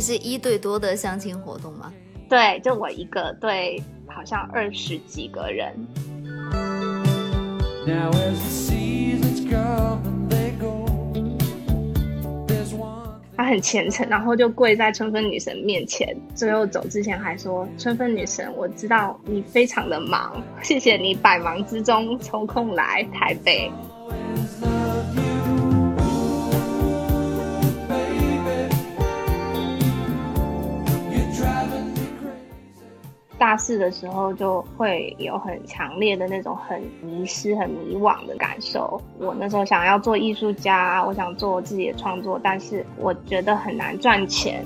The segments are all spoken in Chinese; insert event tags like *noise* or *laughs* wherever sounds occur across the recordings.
以是一对多的相亲活动吗？对，就我一个对，好像二十几个人。他很虔诚，然后就跪在春分女神面前，最后走之前还说：“春分女神，我知道你非常的忙，谢谢你百忙之中抽空来台北。”大四的时候就会有很强烈的那种很迷失、很迷惘的感受。我那时候想要做艺术家，我想做我自己的创作，但是我觉得很难赚钱。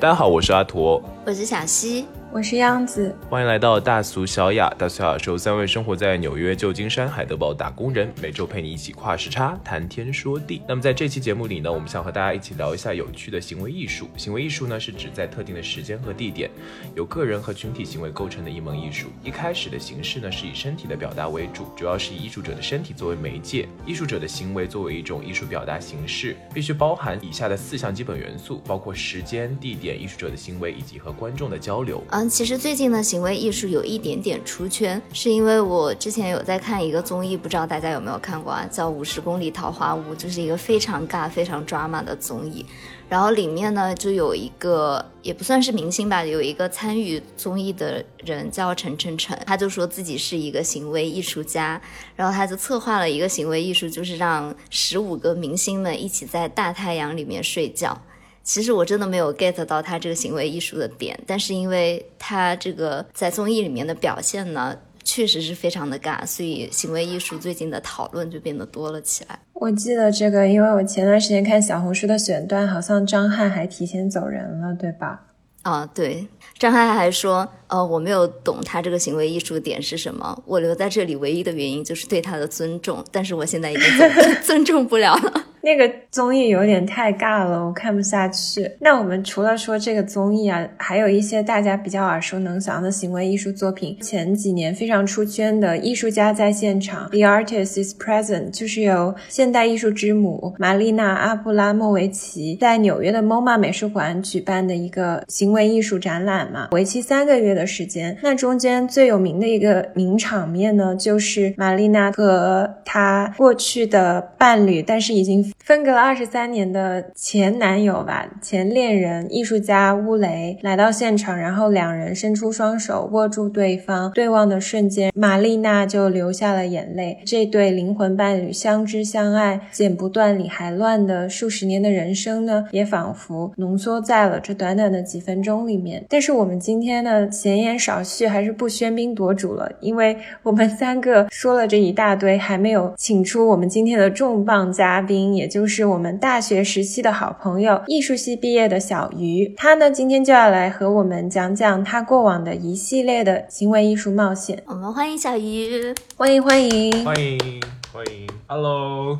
大家好，我是阿驼，我是小西。我是央子，欢迎来到大俗小雅。大俗小雅是三位生活在纽约、旧金山、海德堡打工人，每周陪你一起跨时差谈天说地。那么在这期节目里呢，我们想和大家一起聊一下有趣的行为艺术。行为艺术呢，是指在特定的时间和地点，由个人和群体行为构成的一门艺术。一开始的形式呢，是以身体的表达为主，主要是以艺术者的身体作为媒介，艺术者的行为作为一种艺术表达形式，必须包含以下的四项基本元素，包括时间、地点、艺术者的行为以及和观众的交流。其实最近呢。行为艺术有一点点出圈，是因为我之前有在看一个综艺，不知道大家有没有看过啊？叫《五十公里桃花坞》，就是一个非常尬、非常 drama 的综艺。然后里面呢，就有一个也不算是明星吧，有一个参与综艺的人叫陈晨晨，他就说自己是一个行为艺术家，然后他就策划了一个行为艺术，就是让十五个明星们一起在大太阳里面睡觉。其实我真的没有 get 到他这个行为艺术的点，但是因为他这个在综艺里面的表现呢，确实是非常的尬，所以行为艺术最近的讨论就变得多了起来。我记得这个，因为我前段时间看小红书的选段，好像张翰还提前走人了，对吧？啊，对，张翰还说，呃，我没有懂他这个行为艺术点是什么，我留在这里唯一的原因就是对他的尊重，但是我现在已经 *laughs* 尊重不了了。那个综艺有点太尬了，我看不下去。那我们除了说这个综艺啊，还有一些大家比较耳熟能详的行为艺术作品。前几年非常出圈的《艺术家在现场》（The Artist is Present） 就是由现代艺术之母玛丽娜·阿布拉莫维奇在纽约的 MoMA 美术馆举办的一个行为艺术展览嘛，为期三个月的时间。那中间最有名的一个名场面呢，就是玛丽娜和她过去的伴侣，但是已经。分隔了二十三年的前男友吧，前恋人，艺术家乌雷来到现场，然后两人伸出双手握住对方，对望的瞬间，玛丽娜就流下了眼泪。这对灵魂伴侣相知相爱，剪不断理还乱的数十年的人生呢，也仿佛浓缩在了这短短的几分钟里面。但是我们今天呢，闲言少叙，还是不喧宾夺主了，因为我们三个说了这一大堆，还没有请出我们今天的重磅嘉宾，也。就是我们大学时期的好朋友，艺术系毕业的小鱼，他呢今天就要来和我们讲讲他过往的一系列的行为艺术冒险。我们欢迎小鱼，欢迎欢迎欢迎欢迎，Hello。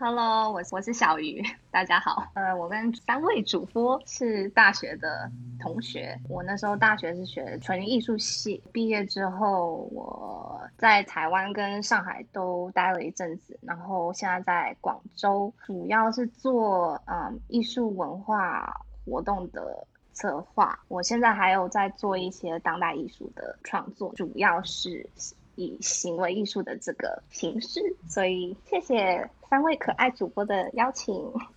Hello，我我是小鱼，大家好。呃，我跟三位主播是大学的同学。我那时候大学是学纯艺术系，毕业之后我在台湾跟上海都待了一阵子，然后现在在广州，主要是做嗯艺术文化活动的策划。我现在还有在做一些当代艺术的创作，主要是。以行为艺术的这个形式，所以谢谢三位可爱主播的邀请。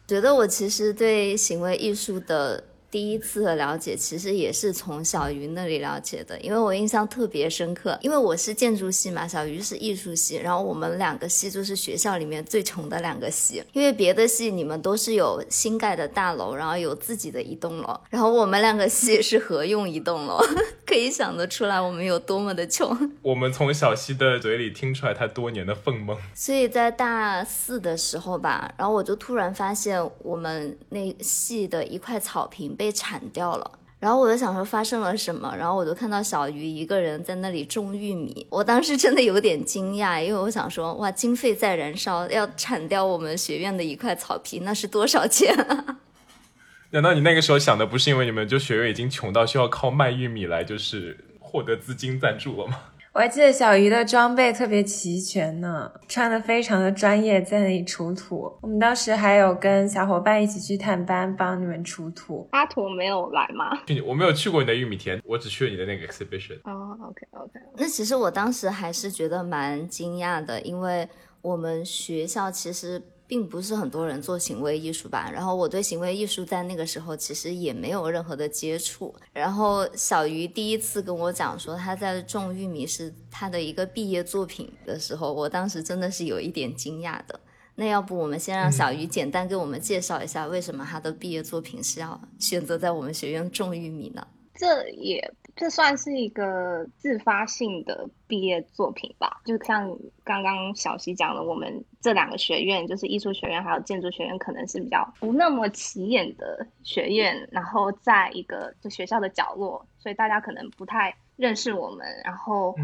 觉得我其实对行为艺术的。第一次的了解其实也是从小鱼那里了解的，因为我印象特别深刻，因为我是建筑系嘛，小鱼是艺术系，然后我们两个系就是学校里面最穷的两个系，因为别的系你们都是有新盖的大楼，然后有自己的一栋楼，然后我们两个系是合用一栋楼，*laughs* 可以想得出来我们有多么的穷。我们从小西的嘴里听出来他多年的愤懑。所以在大四的时候吧，然后我就突然发现我们那系的一块草坪。被铲掉了，然后我就想说发生了什么，然后我就看到小鱼一个人在那里种玉米，我当时真的有点惊讶，因为我想说哇，经费在燃烧，要铲掉我们学院的一块草皮，那是多少钱啊？*laughs* 难道你那个时候想的不是因为你们就学院已经穷到需要靠卖玉米来就是获得资金赞助了吗？我还记得小鱼的装备特别齐全呢，穿的非常的专业，在那里出土。我们当时还有跟小伙伴一起去探班，帮你们出土。阿图没有来吗？我没有去过你的玉米田，我只去了你的那个 exhibition。哦，OK OK。那其实我当时还是觉得蛮惊讶的，因为我们学校其实。并不是很多人做行为艺术吧，然后我对行为艺术在那个时候其实也没有任何的接触。然后小鱼第一次跟我讲说他在种玉米是他的一个毕业作品的时候，我当时真的是有一点惊讶的。那要不我们先让小鱼简单给我们介绍一下，为什么他的毕业作品是要选择在我们学院种玉米呢？这也。这算是一个自发性的毕业作品吧，就像刚刚小溪讲的，我们这两个学院，就是艺术学院还有建筑学院，可能是比较不那么起眼的学院，然后在一个就学校的角落，所以大家可能不太认识我们。然后，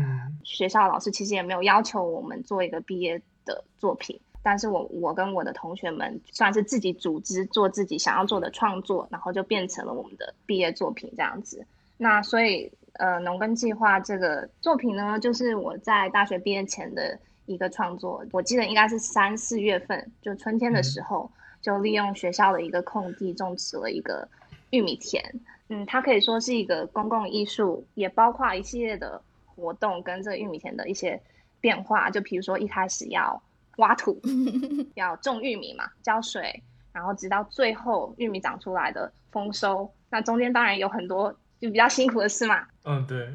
学校老师其实也没有要求我们做一个毕业的作品，但是我我跟我的同学们算是自己组织做自己想要做的创作，然后就变成了我们的毕业作品这样子。那所以，呃，农耕计划这个作品呢，就是我在大学毕业前的一个创作。我记得应该是三四月份，就春天的时候，就利用学校的一个空地种植了一个玉米田。嗯，它可以说是一个公共艺术，也包括一系列的活动跟这个玉米田的一些变化。就比如说一开始要挖土，*laughs* 要种玉米嘛，浇水，然后直到最后玉米长出来的丰收。那中间当然有很多。就比较辛苦的事嘛，嗯，对，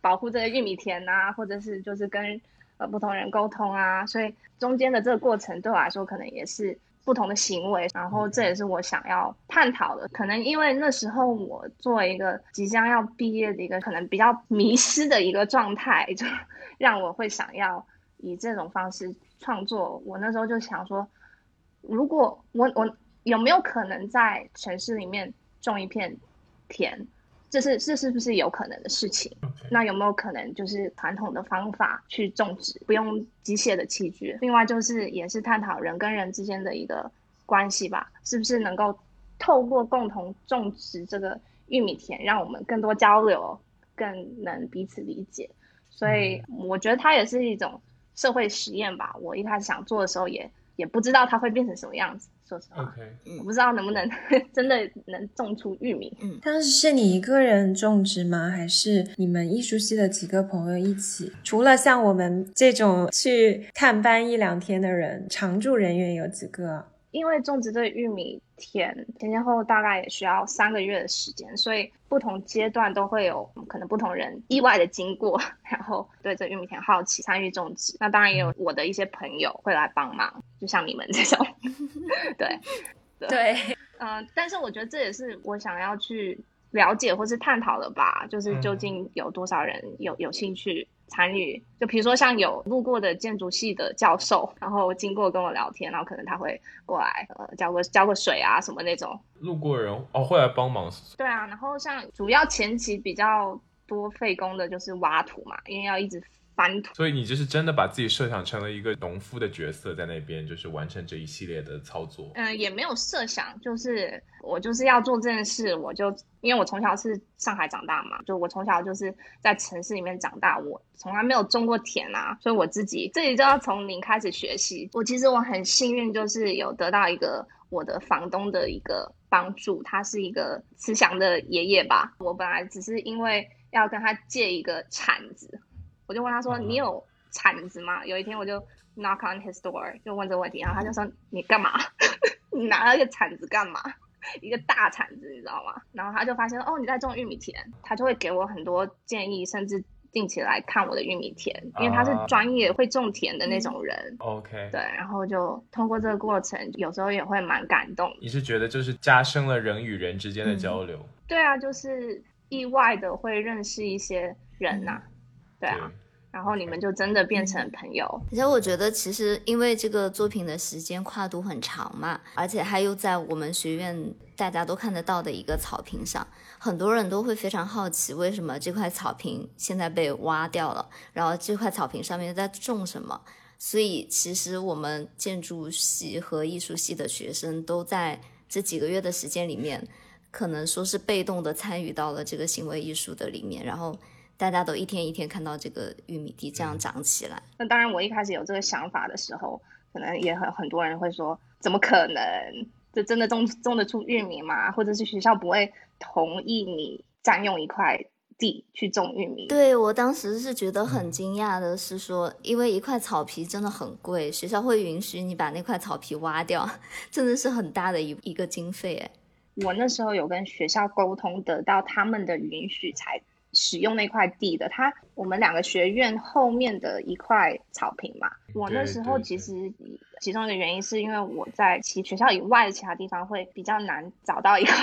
保护这个玉米田啊，或者是就是跟呃不同人沟通啊，所以中间的这个过程对我来说可能也是不同的行为，然后这也是我想要探讨的。可能因为那时候我作为一个即将要毕业的一个可能比较迷失的一个状态，就 *laughs* 让我会想要以这种方式创作。我那时候就想说，如果我我有没有可能在城市里面种一片田？这是这是不是有可能的事情？那有没有可能就是传统的方法去种植，不用机械的器具？另外就是也是探讨人跟人之间的一个关系吧，是不是能够透过共同种植这个玉米田，让我们更多交流，更能彼此理解？所以我觉得它也是一种社会实验吧。我一开始想做的时候，也也不知道它会变成什么样子。说实话，我不知道能不能 *laughs* 真的能种出玉米。嗯，当时是你一个人种植吗？还是你们艺术系的几个朋友一起？除了像我们这种去探班一两天的人，常驻人员有几个？因为种植这玉米田前前后后大概也需要三个月的时间，所以不同阶段都会有可能不同人意外的经过，*laughs* 然后对这玉米田好奇参与种植。那当然也有我的一些朋友会来帮忙，就像你们这种。*laughs* *laughs* 对对，嗯，但是我觉得这也是我想要去了解或是探讨的吧，就是究竟有多少人有有兴趣。参与，就比如说像有路过的建筑系的教授，然后经过跟我聊天，然后可能他会过来，呃，浇个浇个水啊什么那种。路过人哦，会来帮忙。对啊，然后像主要前期比较多费工的就是挖土嘛，因为要一直。翻土，所以你就是真的把自己设想成了一个农夫的角色，在那边就是完成这一系列的操作。嗯，也没有设想，就是我就是要做这件事，我就因为我从小是上海长大嘛，就我从小就是在城市里面长大，我从来没有种过田啊，所以我自己自己就要从零开始学习。我其实我很幸运，就是有得到一个我的房东的一个帮助，他是一个慈祥的爷爷吧。我本来只是因为要跟他借一个铲子。我就问他说：“你有铲子吗？”有一天我就 knock on his door，就问这个问题，然后他就说：“你干嘛？*laughs* 你拿了一个铲子干嘛？一个大铲子，你知道吗？”然后他就发现哦，你在种玉米田，他就会给我很多建议，甚至定期来看我的玉米田，因为他是专业会种田的那种人。OK，对，然后就通过这个过程，有时候也会蛮感动。你是觉得就是加深了人与人之间的交流？对啊，就是意外的会认识一些人呐。对啊，然后你们就真的变成朋友。而且我觉得，其实因为这个作品的时间跨度很长嘛，而且它又在我们学院大家都看得到的一个草坪上，很多人都会非常好奇，为什么这块草坪现在被挖掉了，然后这块草坪上面在种什么。所以，其实我们建筑系和艺术系的学生都在这几个月的时间里面，可能说是被动的参与到了这个行为艺术的里面，然后。大家都一天一天看到这个玉米地这样长起来。那当然，我一开始有这个想法的时候，可能也很很多人会说，怎么可能？这真的种种得出玉米吗？或者是学校不会同意你占用一块？地去种玉米，对我当时是觉得很惊讶的，是说因为一块草皮真的很贵，学校会允许你把那块草皮挖掉，*laughs* 真的是很大的一一个经费哎。我那时候有跟学校沟通，得到他们的允许才使用那块地的。他我们两个学院后面的一块草坪嘛，我那时候其实其中一个原因是因为我在其学校以外的其他地方会比较难找到一块。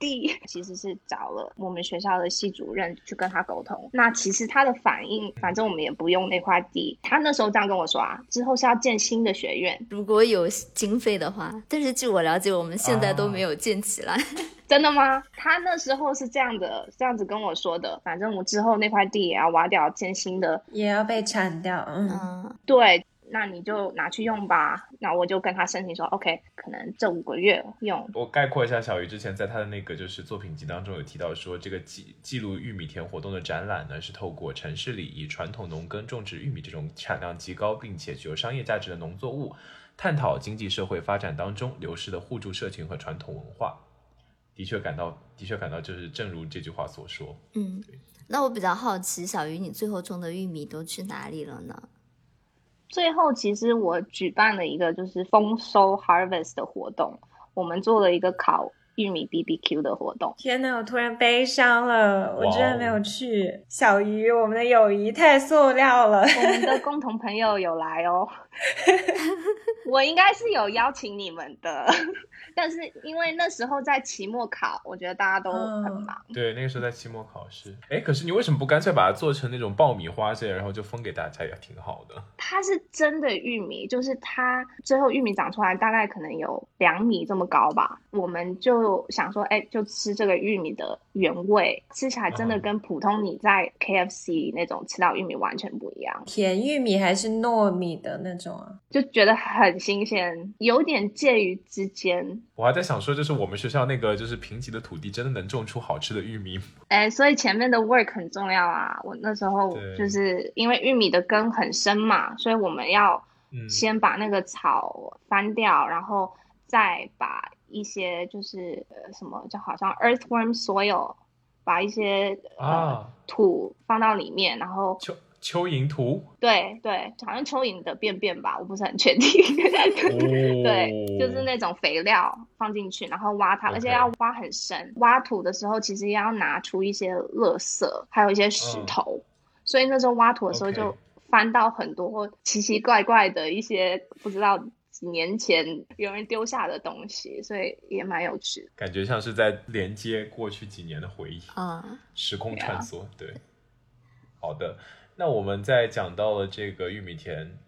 地其实是找了我们学校的系主任去跟他沟通，那其实他的反应，反正我们也不用那块地。他那时候这样跟我说啊，之后是要建新的学院，如果有经费的话。但是据我了解，我们现在都没有建起来。*laughs* 真的吗？他那时候是这样的，这样子跟我说的。反正我之后那块地也要挖掉，建新的，也要被铲掉。嗯，对。那你就拿去用吧。那我就跟他申请说，OK，可能这五个月用。我概括一下，小鱼之前在他的那个就是作品集当中有提到说，这个记记录玉米田活动的展览呢，是透过城市里以传统农耕种植玉米这种产量极高并且具有商业价值的农作物，探讨经济社会发展当中流失的互助社群和传统文化。的确感到，的确感到，就是正如这句话所说。嗯，那我比较好奇，小鱼，你最后种的玉米都去哪里了呢？最后，其实我举办了一个就是丰收 harvest 的活动，我们做了一个烤玉米 BBQ 的活动。天呐，我突然悲伤了，我居然没有去。小鱼，我们的友谊太塑料了。我们的 *laughs* 共同朋友有来哦，*laughs* 我应该是有邀请你们的。*laughs* 但是因为那时候在期末考，我觉得大家都很忙。对，那个时候在期末考试。哎，可是你为什么不干脆把它做成那种爆米花这样，然后就分给大家也挺好的？它是真的玉米，就是它最后玉米长出来大概可能有两米这么高吧。我们就想说，哎，就吃这个玉米的原味，吃起来真的跟普通你在 KFC 那种吃到玉米完全不一样。甜玉米还是糯米的那种啊？就觉得很新鲜，有点介于之间。我还在想说，就是我们学校那个就是贫瘠的土地，真的能种出好吃的玉米？哎，所以前面的 work 很重要啊。我那时候就是因为玉米的根很深嘛，所以我们要先把那个草翻掉，然后再把一些就是呃什么，就好像 earthworm soil，把一些啊土放到里面，然后。蚯蚓土，对对，好像蚯蚓的便便吧，我不是很确定。*laughs* 对，就是那种肥料放进去，然后挖它，而且要挖很深。挖土的时候，其实也要拿出一些垃圾，还有一些石头。所以那时候挖土的时候，就翻到很多奇奇怪怪的一些不知道几年前有人丢下的东西，所以也蛮有趣。感觉像是在连接过去几年的回忆啊，时空穿梭。对，好的。那我们在讲到了这个玉米田，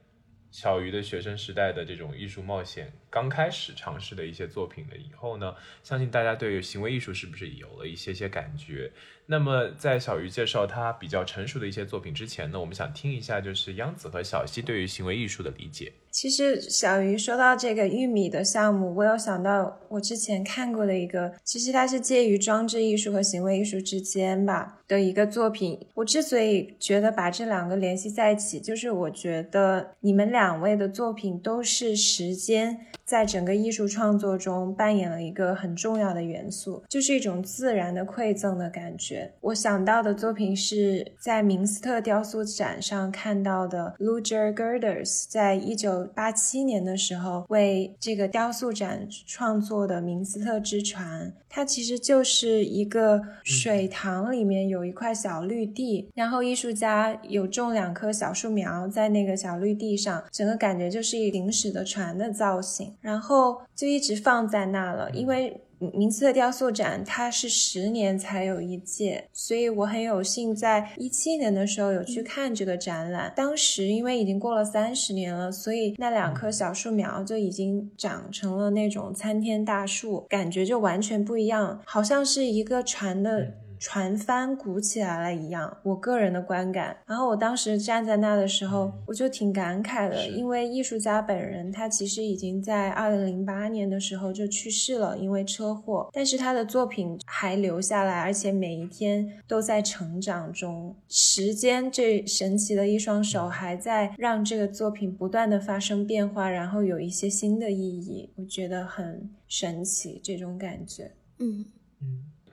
小鱼的学生时代的这种艺术冒险，刚开始尝试的一些作品了以后呢，相信大家对于行为艺术是不是有了一些些感觉？那么在小鱼介绍他比较成熟的一些作品之前呢，我们想听一下就是央子和小溪对于行为艺术的理解。其实小鱼说到这个玉米的项目，我有想到我之前看过的一个，其实它是介于装置艺术和行为艺术之间吧的一个作品。我之所以觉得把这两个联系在一起，就是我觉得你们两位的作品都是时间在整个艺术创作中扮演了一个很重要的元素，就是一种自然的馈赠的感觉。我想到的作品是在明斯特雕塑展上看到的 Luger Girders，在一九。八七年的时候，为这个雕塑展创作的明斯特之船，它其实就是一个水塘里面有一块小绿地，然后艺术家有种两棵小树苗在那个小绿地上，整个感觉就是一行驶的船的造型，然后就一直放在那了，因为。明斯特雕塑展，它是十年才有一届，所以我很有幸在一七年的时候有去看这个展览。当时因为已经过了三十年了，所以那两棵小树苗就已经长成了那种参天大树，感觉就完全不一样，好像是一个船的。船帆鼓起来了一样，我个人的观感。然后我当时站在那的时候，我就挺感慨的，因为艺术家本人他其实已经在二零零八年的时候就去世了，因为车祸。但是他的作品还留下来，而且每一天都在成长中。时间这神奇的一双手还在让这个作品不断的发生变化，然后有一些新的意义，我觉得很神奇这种感觉。嗯嗯。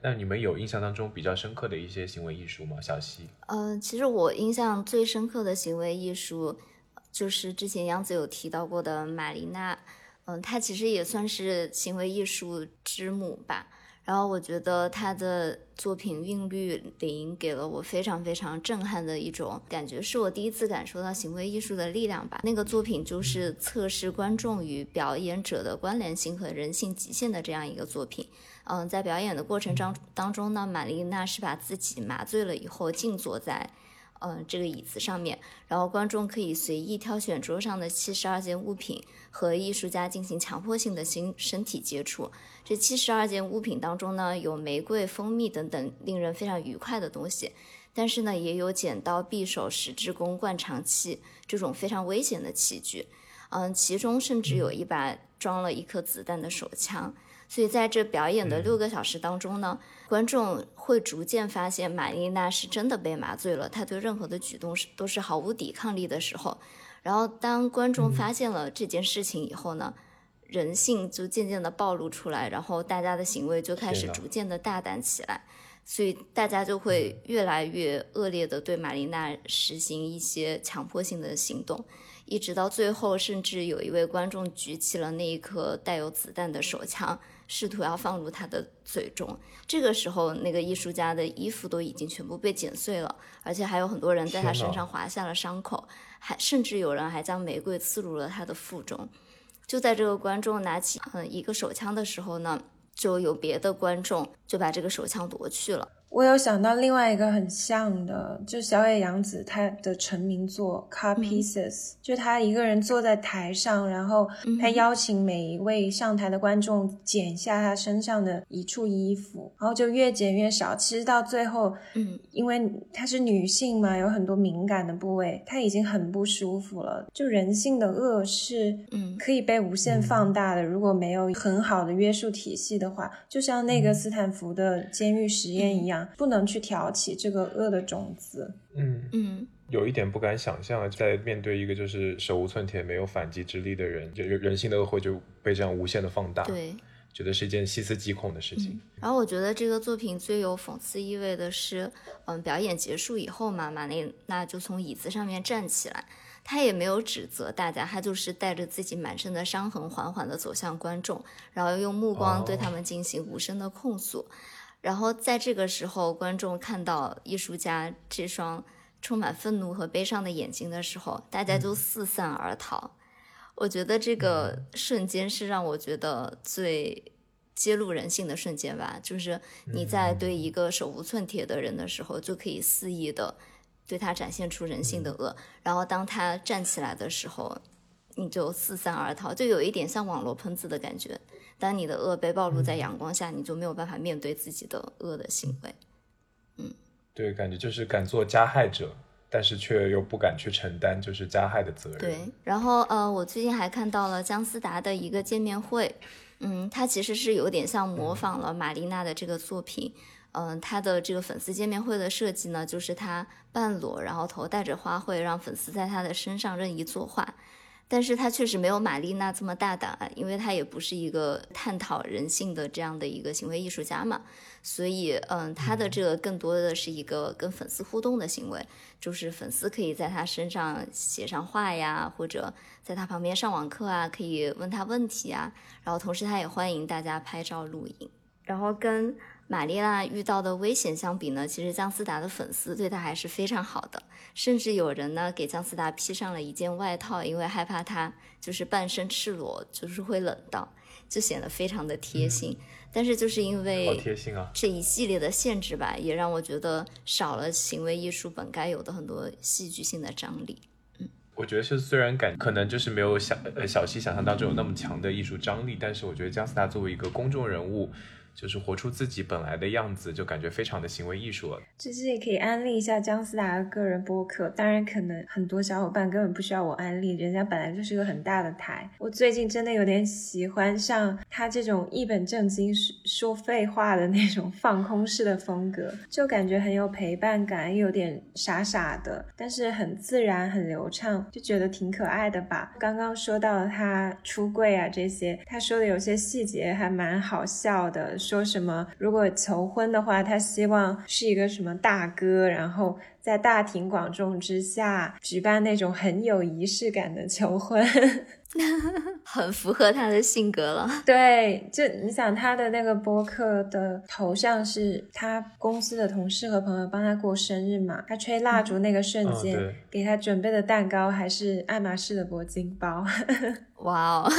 那你们有印象当中比较深刻的一些行为艺术吗？小溪？呃，其实我印象最深刻的行为艺术，就是之前杨子有提到过的玛丽娜，嗯，她其实也算是行为艺术之母吧。然后我觉得她的作品《韵律零》给了我非常非常震撼的一种感觉，是我第一次感受到行为艺术的力量吧。那个作品就是测试观众与表演者的关联性和人性极限的这样一个作品。嗯，在表演的过程当当中呢，玛丽娜是把自己麻醉了以后静坐在。嗯，这个椅子上面，然后观众可以随意挑选桌上的七十二件物品，和艺术家进行强迫性的心身体接触。这七十二件物品当中呢，有玫瑰、蜂蜜等等令人非常愉快的东西，但是呢，也有剪刀、匕首、十字弓、灌肠器这种非常危险的器具。嗯，其中甚至有一把装了一颗子弹的手枪。所以在这表演的六个小时当中呢，观众会逐渐发现玛丽娜是真的被麻醉了，她对任何的举动是都是毫无抵抗力的时候。然后当观众发现了这件事情以后呢，人性就渐渐的暴露出来，然后大家的行为就开始逐渐的大胆起来，所以大家就会越来越恶劣的对玛丽娜实行一些强迫性的行动。一直到最后，甚至有一位观众举起了那一颗带有子弹的手枪，试图要放入他的嘴中。这个时候，那个艺术家的衣服都已经全部被剪碎了，而且还有很多人在他身上划下了伤口，还甚至有人还将玫瑰刺入了他的腹中。就在这个观众拿起嗯一个手枪的时候呢，就有别的观众就把这个手枪夺去了。我有想到另外一个很像的，就小野洋子她的成名作《Car Pieces》，就她一个人坐在台上，然后她邀请每一位上台的观众剪下她身上的一处衣服，然后就越剪越少。其实到最后，嗯，因为她是女性嘛，有很多敏感的部位，她已经很不舒服了。就人性的恶是，嗯，可以被无限放大的。如果没有很好的约束体系的话，就像那个斯坦福的监狱实验一样。不能去挑起这个恶的种子。嗯嗯，有一点不敢想象，在面对一个就是手无寸铁、没有反击之力的人，就人性的恶会就被这样无限的放大。对，觉得是一件细思极恐的事情。然后我觉得这个作品最有讽刺意味的是，嗯，表演结束以后嘛，马丽娜就从椅子上面站起来，她也没有指责大家，她就是带着自己满身的伤痕，缓缓地走向观众，然后用目光对他们进行无声的控诉。然后在这个时候，观众看到艺术家这双充满愤怒和悲伤的眼睛的时候，大家就四散而逃。我觉得这个瞬间是让我觉得最揭露人性的瞬间吧。就是你在对一个手无寸铁的人的时候，就可以肆意的对他展现出人性的恶。然后当他站起来的时候，你就四散而逃，就有一点像网络喷子的感觉。当你的恶被暴露在阳光下，你就没有办法面对自己的恶的行为。嗯，对，感觉就是敢做加害者，但是却又不敢去承担就是加害的责任。对，然后呃，我最近还看到了姜思达的一个见面会，嗯，他其实是有点像模仿了玛丽娜的这个作品。嗯，他的这个粉丝见面会的设计呢，就是他半裸，然后头戴着花卉，让粉丝在他的身上任意作画。但是他确实没有玛丽娜这么大胆，因为他也不是一个探讨人性的这样的一个行为艺术家嘛，所以，嗯，他的这个更多的是一个跟粉丝互动的行为，就是粉丝可以在他身上写上话呀，或者在他旁边上网课啊，可以问他问题啊，然后同时他也欢迎大家拍照录影，然后跟。玛丽娜遇到的危险相比呢，其实姜思达的粉丝对她还是非常好的，甚至有人呢给姜思达披上了一件外套，因为害怕他就是半身赤裸，就是会冷到，就显得非常的贴心。但是就是因为贴心啊这一系列的限制吧，也让我觉得少了行为艺术本该有的很多戏剧性的张力。嗯，我觉得是虽然感可能就是没有小呃小西想象当中有那么强的艺术张力，但是我觉得姜思达作为一个公众人物。就是活出自己本来的样子，就感觉非常的行为艺术了。其实也可以安利一下姜思达的个人播客，当然可能很多小伙伴根本不需要我安利，人家本来就是个很大的台。我最近真的有点喜欢上他这种一本正经说说废话的那种放空式的风格，就感觉很有陪伴感，又有点傻傻的，但是很自然、很流畅，就觉得挺可爱的吧。刚刚说到他出柜啊这些，他说的有些细节还蛮好笑的。说什么？如果求婚的话，他希望是一个什么大哥，然后在大庭广众之下举办那种很有仪式感的求婚，*laughs* *laughs* 很符合他的性格了。*laughs* 对，就你想他的那个播客的头像是他公司的同事和朋友帮他过生日嘛？他吹蜡烛那个瞬间，给他准备的蛋糕还是爱马仕的铂金包。哇哦，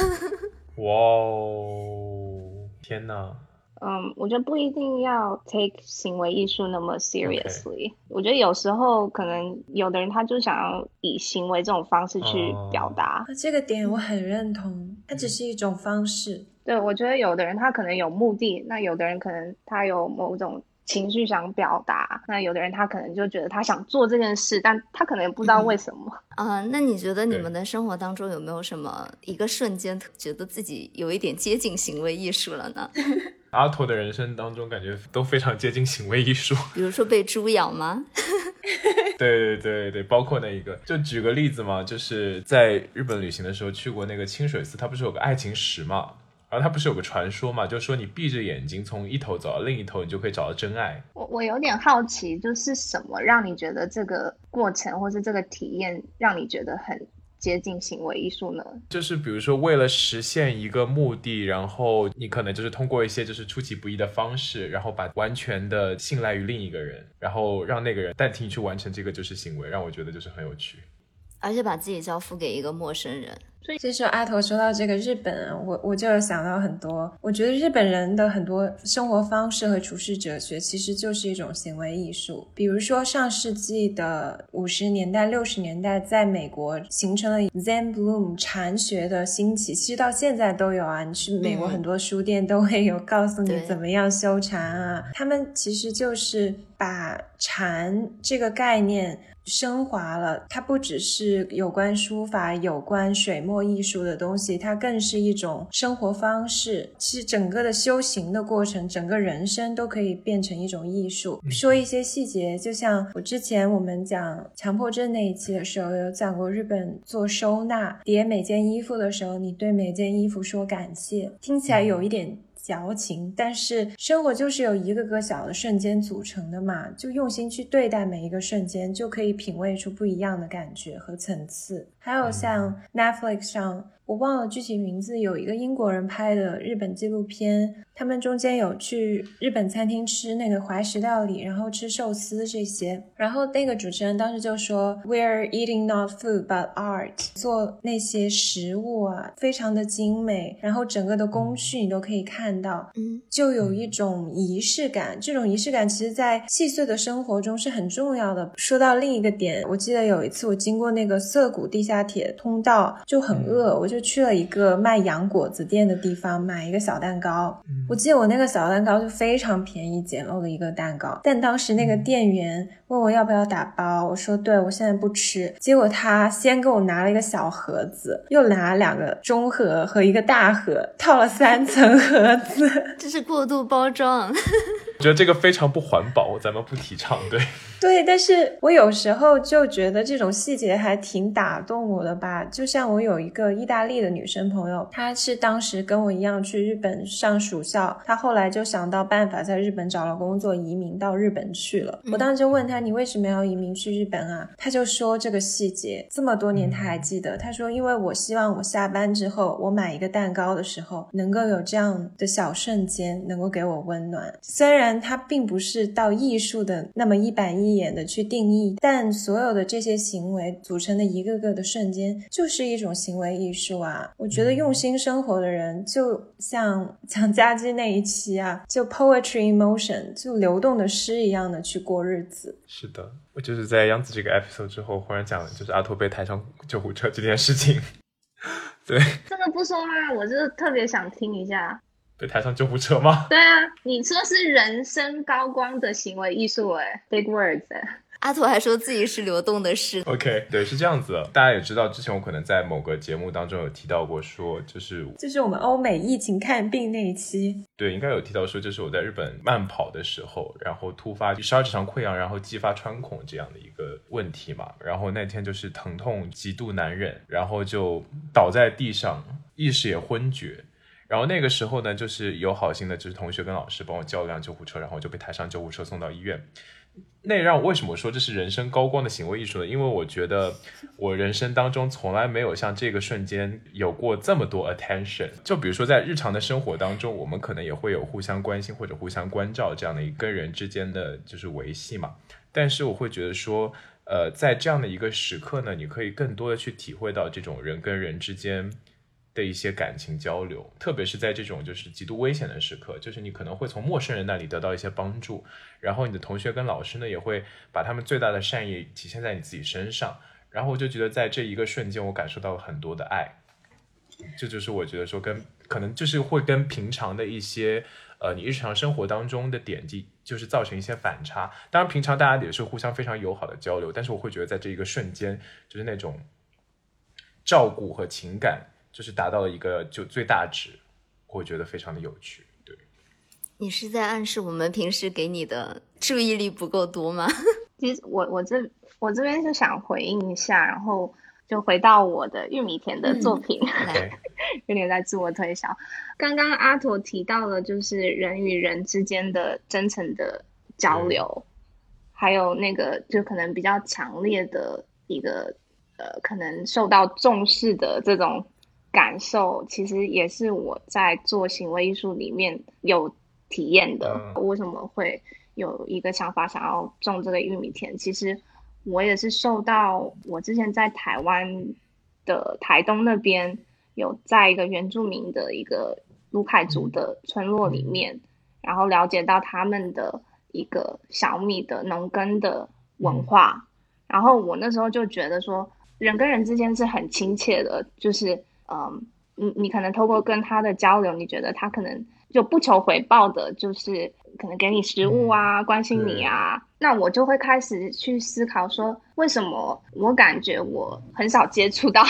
哇哦，天哪！嗯，我觉得不一定要 take 行为艺术那么 seriously。我觉得有时候可能有的人他就想要以行为这种方式去表达。这个点我很认同，它只是一种方式。对，我觉得有的人他可能有目的，那有的人可能他有某种情绪想表达，那有的人他可能就觉得他想做这件事，但他可能也不知道为什么。*laughs* 啊，那你觉得你们的生活当中有没有什么一个瞬间觉得自己有一点接近行为艺术了呢？*laughs* 阿拓的人生当中，感觉都非常接近行为艺术。比如说被猪咬吗？*laughs* 对对对对，包括那一个，就举个例子嘛，就是在日本旅行的时候去过那个清水寺，它不是有个爱情石嘛？然后它不是有个传说嘛，就说你闭着眼睛从一头走到另一头，你就可以找到真爱。我我有点好奇，就是什么让你觉得这个过程或是这个体验让你觉得很。接近行为艺术呢？就是比如说，为了实现一个目的，然后你可能就是通过一些就是出其不意的方式，然后把完全的信赖于另一个人，然后让那个人代替你去完成这个就是行为，让我觉得就是很有趣，而且把自己交付给一个陌生人。所以，其实阿头说到这个日本，我我就想到很多。我觉得日本人的很多生活方式和处世哲学，其实就是一种行为艺术。比如说，上世纪的五十年代、六十年代，在美国形成了 Zen Bloom 禅学的兴起，其实到现在都有啊。你去美国很多书店都会有告诉你怎么样修禅啊。他们其实就是把禅这个概念。升华了，它不只是有关书法、有关水墨艺术的东西，它更是一种生活方式。其实整个的修行的过程，整个人生都可以变成一种艺术。说一些细节，就像我之前我们讲强迫症那一期的时候，有讲过日本做收纳，叠每件衣服的时候，你对每件衣服说感谢，听起来有一点。矫情，但是生活就是由一个个小的瞬间组成的嘛，就用心去对待每一个瞬间，就可以品味出不一样的感觉和层次。还有像 Netflix 上。我忘了具体名字，有一个英国人拍的日本纪录片，他们中间有去日本餐厅吃那个怀石料理，然后吃寿司这些。然后那个主持人当时就说：“We're eating not food but art。”做那些食物啊，非常的精美，然后整个的工序你都可以看到，嗯，就有一种仪式感。这种仪式感其实，在细碎的生活中是很重要的。说到另一个点，我记得有一次我经过那个涩谷地下铁通道，就很饿，我就。去了一个卖洋果子店的地方，买一个小蛋糕。我记得我那个小蛋糕就非常便宜、简陋的一个蛋糕，但当时那个店员问我要不要打包，我说对，我现在不吃。结果他先给我拿了一个小盒子，又拿两个中盒和一个大盒，套了三层盒子，*laughs* 这是过度包装。*laughs* 我觉得这个非常不环保，咱们不提倡。对。*laughs* 对，但是我有时候就觉得这种细节还挺打动我的吧。就像我有一个意大利的女生朋友，她是当时跟我一样去日本上暑校，她后来就想到办法在日本找了工作，移民到日本去了。我当时就问她：“你为什么要移民去日本啊？”她就说这个细节这么多年她还记得。她说：“因为我希望我下班之后，我买一个蛋糕的时候，能够有这样的小瞬间，能够给我温暖。虽然它并不是到艺术的那么一板一。”眼的去定义，但所有的这些行为组成的一个个的瞬间，就是一种行为艺术啊！我觉得用心生活的人，就像蒋家基那一期啊，就 poetry emotion，就流动的诗一样的去过日子。是的，我就是在央子这个 episode 之后，忽然讲就是阿拓被抬上救护车这件事情。*laughs* 对，这个不说吗？我就是特别想听一下。被抬上救护车吗？*laughs* 对啊，你说是人生高光的行为艺术，哎，big words。阿图还说自己是流动的事。OK，对，是这样子。大家也知道，之前我可能在某个节目当中有提到过，说就是就是我们欧美疫情看病那一期，对，应该有提到说，就是我在日本慢跑的时候，然后突发十二指肠溃疡，然后继发穿孔这样的一个问题嘛。然后那天就是疼痛极度难忍，然后就倒在地上，意识也昏厥。然后那个时候呢，就是有好心的，就是同学跟老师帮我叫了辆救护车，然后就被抬上救护车送到医院。那让我为什么说这是人生高光的行为艺术呢？因为我觉得我人生当中从来没有像这个瞬间有过这么多 attention。就比如说在日常的生活当中，我们可能也会有互相关心或者互相关照这样的一个人之间的就是维系嘛。但是我会觉得说，呃，在这样的一个时刻呢，你可以更多的去体会到这种人跟人之间。的一些感情交流，特别是在这种就是极度危险的时刻，就是你可能会从陌生人那里得到一些帮助，然后你的同学跟老师呢也会把他们最大的善意体现在你自己身上，然后我就觉得在这一个瞬间，我感受到了很多的爱，这就是我觉得说跟可能就是会跟平常的一些呃你日常生活当中的点滴就是造成一些反差。当然平常大家也是互相非常友好的交流，但是我会觉得在这一个瞬间，就是那种照顾和情感。就是达到了一个就最大值，我觉得非常的有趣。对，你是在暗示我们平时给你的注意力不够多吗？*laughs* 其实我我这我这边是想回应一下，然后就回到我的玉米田的作品，*laughs* 有点在自我推销。刚刚阿陀提到了，就是人与人之间的真诚的交流，还有那个就可能比较强烈的一个呃，可能受到重视的这种。感受其实也是我在做行为艺术里面有体验的。为什么会有一个想法想要种这个玉米田？其实我也是受到我之前在台湾的台东那边有在一个原住民的一个卢凯族的村落里面，然后了解到他们的一个小米的农耕的文化。然后我那时候就觉得说，人跟人之间是很亲切的，就是。嗯，你你可能透过跟他的交流，你觉得他可能就不求回报的，就是可能给你食物啊，关心你啊，那我就会开始去思考说，为什么我感觉我很少接触到。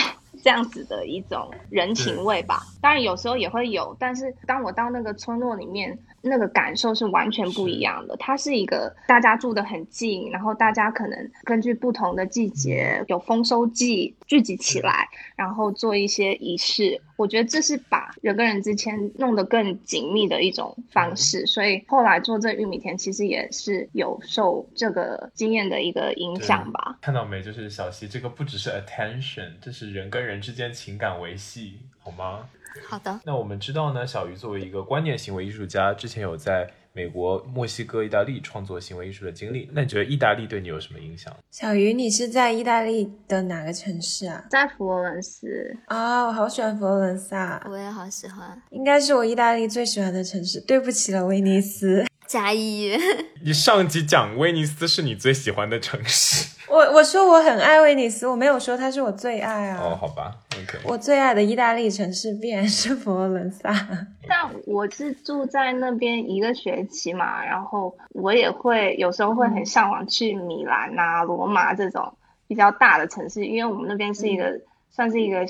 这样子的一种人情味吧，当然有时候也会有，但是当我到那个村落里面，那个感受是完全不一样的。它是一个大家住的很近，然后大家可能根据不同的季节有丰收季聚集起来，然后做一些仪式。我觉得这是把人跟人之间弄得更紧密的一种方式。所以后来做这玉米田，其实也是有受这个经验的一个影响吧。看到没？就是小溪，这个不只是 attention，这是人跟人。人之间情感维系好吗？好的。那我们知道呢，小鱼作为一个观念行为艺术家，之前有在美国、墨西哥、意大利创作行为艺术的经历。那你觉得意大利对你有什么影响？小鱼，你是在意大利的哪个城市啊？在佛罗伦斯啊，我好喜欢佛罗伦萨，我也好喜欢，应该是我意大利最喜欢的城市。对不起了，威尼斯。加一。*laughs* 你上集讲威尼斯是你最喜欢的城市。*laughs* 我我说我很爱威尼斯，我没有说它是我最爱啊。哦，好吧，OK。我最爱的意大利城市必然是佛罗伦萨。*laughs* 但我是住在那边一个学期嘛，然后我也会有时候会很向往去米兰啊、罗马这种比较大的城市，因为我们那边是一个算是一个。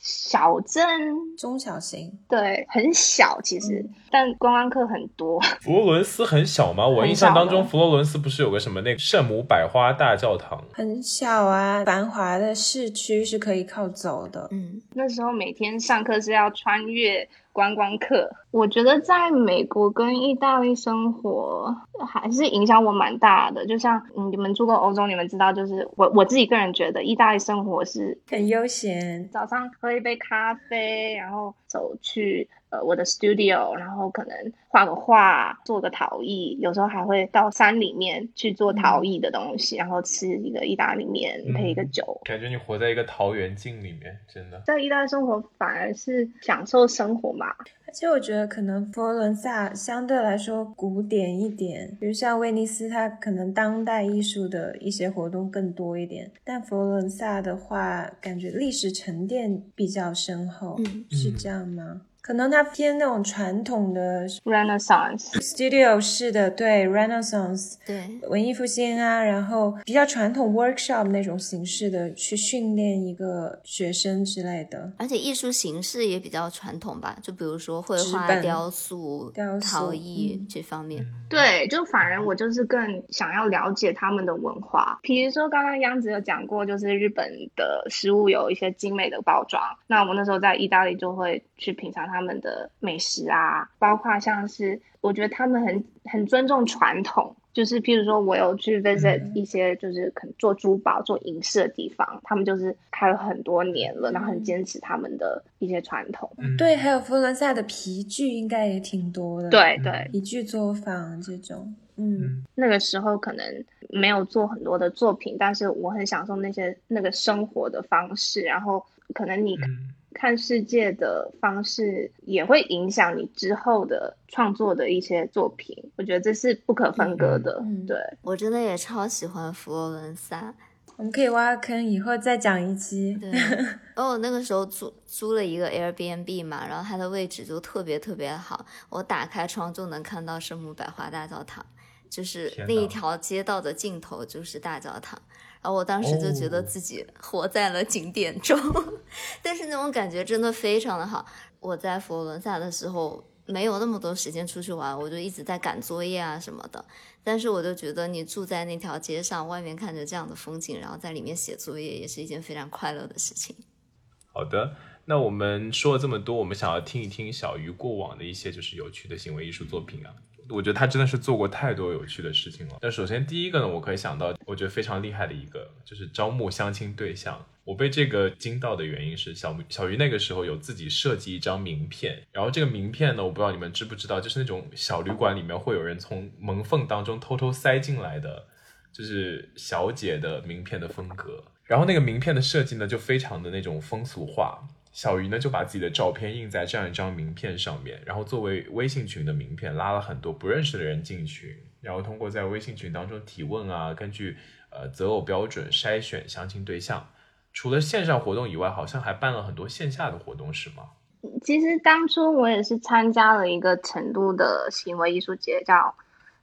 小镇中小型，对，很小其实，但观光客很多。*laughs* 佛罗伦斯很小吗？我印象当中，佛罗伦斯不是有个什么那个圣母百花大教堂？很小啊，繁华的市区是可以靠走的。嗯，那时候每天上课是要穿越。观光客，我觉得在美国跟意大利生活还是影响我蛮大的。就像你们住过欧洲，你们知道，就是我我自己个人觉得，意大利生活是很悠闲，早上喝一杯咖啡，然后走去。呃，我的 studio，然后可能画个画，做个陶艺，有时候还会到山里面去做陶艺的东西，然后吃一个意大利面，配一个酒，感觉你活在一个桃源境里面，真的。在意大利生活反而是享受生活嘛。而且我觉得可能佛罗伦萨相对来说古典一点，比如像威尼斯，它可能当代艺术的一些活动更多一点，但佛罗伦萨的话，感觉历史沉淀比较深厚，是这样吗？可能它偏那种传统的 Renaissance studio 式的，对 Renaissance，对文艺复兴啊，然后比较传统 workshop 那种形式的去训练一个学生之类的。而且艺术形式也比较传统吧，就比如说绘画、雕塑、雕塑陶艺嗯这方面。对，就反而我就是更想要了解他们的文化。比如说刚刚央子有讲过，就是日本的食物有一些精美的包装。那我那时候在意大利就会去品尝他们的美食啊，包括像是我觉得他们很很尊重传统。就是譬如说，我有去 visit 一些就是可能做珠宝、做银饰的地方，他们就是开了很多年了，然后很坚持他们的一些传统。嗯对，还有佛罗伦萨的皮具应该也挺多的。，对对，皮具作坊这种，嗯，那个时候可能没有做很多的作品，但是我很享受那些那个生活的方式，然后可能你嗯看世界的方式也会影响你之后的创作的一些作品，我觉得这是不可分割的。嗯嗯对，我真的也超喜欢佛罗伦萨，我们可以挖个坑，以后再讲一期。对，然后我那个时候租租了一个 Airbnb 嘛，然后它的位置就特别特别好，我打开窗就能看到圣母百花大教堂，就是那一条街道的尽头就是大教堂。然后我当时就觉得哦自己活在了景点中，*laughs* 但是那种感觉真的非常的好。我在佛罗伦萨的时候没有那么多时间出去玩，我就一直在赶作业啊什么的。但是我就觉得你住在那条街上，外面看着这样的风景，然后在里面写作业，也是一件非常快乐的事情。好的，那我们说了这么多，我们想要听一听小鱼过往的一些就是有趣的行为艺术作品啊。我觉得他真的是做过太多有趣的事情了。那首先第一个呢，我可以想到，我觉得非常厉害的一个就是招募相亲对象。我被这个惊到的原因是小小鱼那个时候有自己设计一张名片，然后这个名片呢，我不知道你们知不知道，就是那种小旅馆里面会有人从门缝当中偷偷塞进来的，就是小姐的名片的风格。然后那个名片的设计呢，就非常的那种风俗化。小鱼呢就把自己的照片印在这样一张名片上面，然后作为微信群的名片，拉了很多不认识的人进群，然后通过在微信群当中提问啊，根据呃择偶标准筛选相亲对象。除了线上活动以外，好像还办了很多线下的活动，是吗？其实当初我也是参加了一个成都的行为艺术节，叫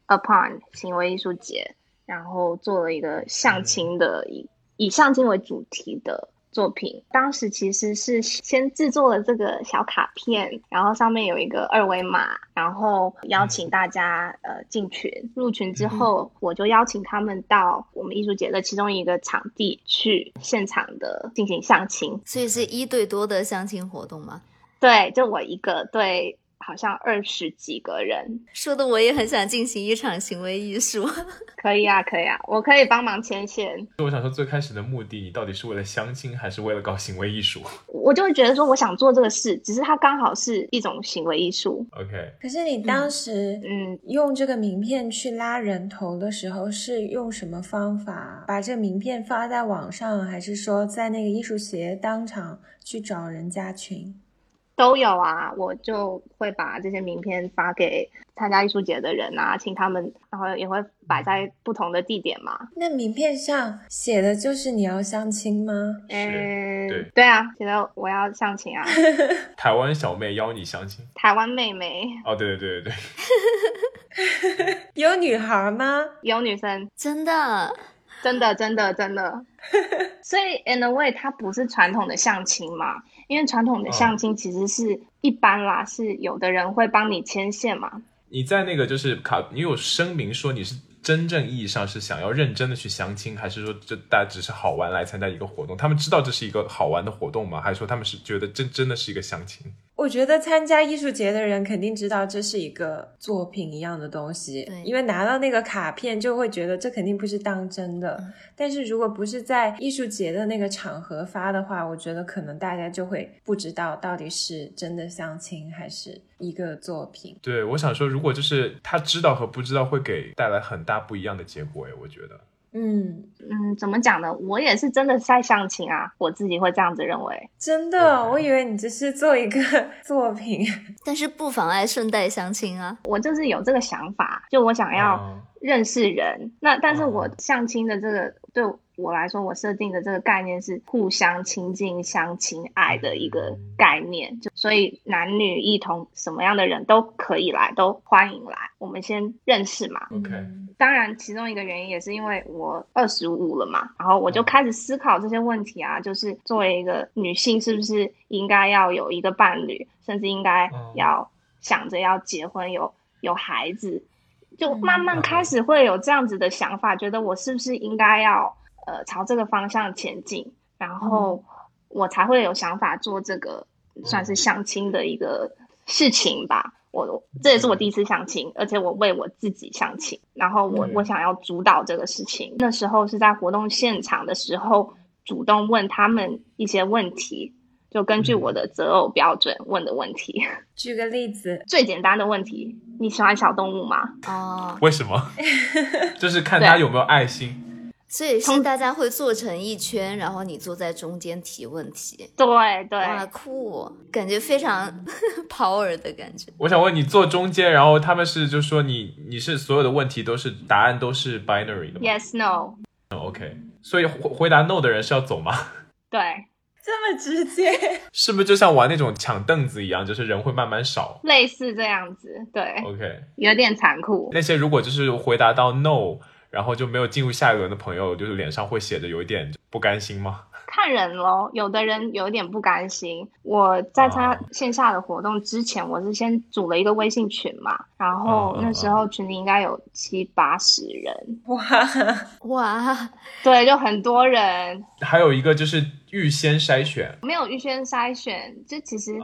Upon 行为艺术节，然后做了一个相亲的以以相亲为主题的作品。当时其实是先制作了这个小卡片，然后上面有一个二维码，然后邀请大家呃进群。入群之后，我就邀请他们到我们艺术节的其中一个场地去现场的进行相亲。所以是一对多的相亲活动吗？对，就我一个对，好像二十几个人，说的我也很想进行一场行为艺术。*laughs* 可以啊，可以啊，我可以帮忙牵线。就我想说，最开始的目的，你到底是为了相亲，还是为了搞行为艺术 *laughs* 我就会觉得说，我想做这个事，只是它刚好是一种行为艺术。？OK，可是你当时嗯，用这个名片去拉人头的时候，是用什么方法？把这个名片发在网上，还是说在那个艺术节当场去找人加群？都有啊，我就会把这些名片发给参加艺术节的人啊，请他们，然后也会摆在不同的地点嘛。那名片上写的就是你要相亲吗？嗯，对对啊，写的我要相亲啊，*laughs* 台湾小妹邀你相亲。台湾妹妹哦，对对对对对，*laughs* 有女孩吗？有女生，真的，真的，真的，真的。所以，in a way，它不是传统的相亲嘛？因为传统的相亲其实是一般啦，是有的人会帮你牵线嘛。你在那个就是卡，你有声明说你是真正意义上是想要认真的去相亲，还是说这大家只是好玩来参加一个活动？他们知道这是一个好玩的活动吗？还是说他们是觉得真真的是一个相亲？我觉得参加艺术节的人肯定知道这是一个作品一样的东西对，因为拿到那个卡片就会觉得这肯定不是当真的。但是如果不是在艺术节的那个场合发的话，我觉得可能大家就会不知道到底是真的相亲还是一个作品。对，我想说，如果就是他知道和不知道，会给带来很大不一样的结果。哎，我觉得。嗯，嗯，怎么讲呢？我也是真的在相亲啊，我自己会这样子认为。真的，我以为你只是做一个 *laughs* 作品。但是不妨碍顺带相亲啊。我就是有这个想法，就我想要嗯认识人。那但是我相亲的这个对我来说，我设定的这个概念是互相亲近、相亲爱的一个概念。就所以男女一同，什么样的人都可以来，都欢迎来。我们先认识嘛。OK。当然，其中一个原因也是因为我二十五了嘛，然后我就开始思考这些问题啊，就是作为一个女性，是不是应该要有一个伴侣，甚至应该要想着要结婚、有有孩子，就慢慢开始会有这样子的想法，觉得我是不是应该要呃朝这个方向前进，然后我才会有想法做这个算是相亲的一个事情吧。我这也是我第一次相亲，而且我为我自己相亲，然后我我想要主导这个事情。那时候是在活动现场的时候，主动问他们一些问题，就根据我的择偶标准问的问题。*laughs* 举个例子，最简单的问题：你喜欢小动物吗？哦，*laughs* 为什么？*laughs* 就是看他有没有爱心。所以是大家会坐成一圈，然后你坐在中间提问题。对对，哇，酷，感觉非常 power 的感觉。我想问你坐中间，然后他们是就说你你是所有的问题都是答案都是 binary 的吗？Yes no。OK，所以回回答 no 的人是要走吗？对，这么直接，*laughs* 是不是就像玩那种抢凳子一样，就是人会慢慢少？类似这样子，对。OK，有点残酷。那些如果就是回答到 no。然后就没有进入下一轮的朋友，就是脸上会写着有一点不甘心吗？看人喽，有的人有点不甘心。我在参加线下的活动之前，我是先组了一个微信群嘛，然后那时候群里应该有七八十人，哇 *laughs* 哇，对，就很多人。还有一个就是预先筛选，没有预先筛选，就其实，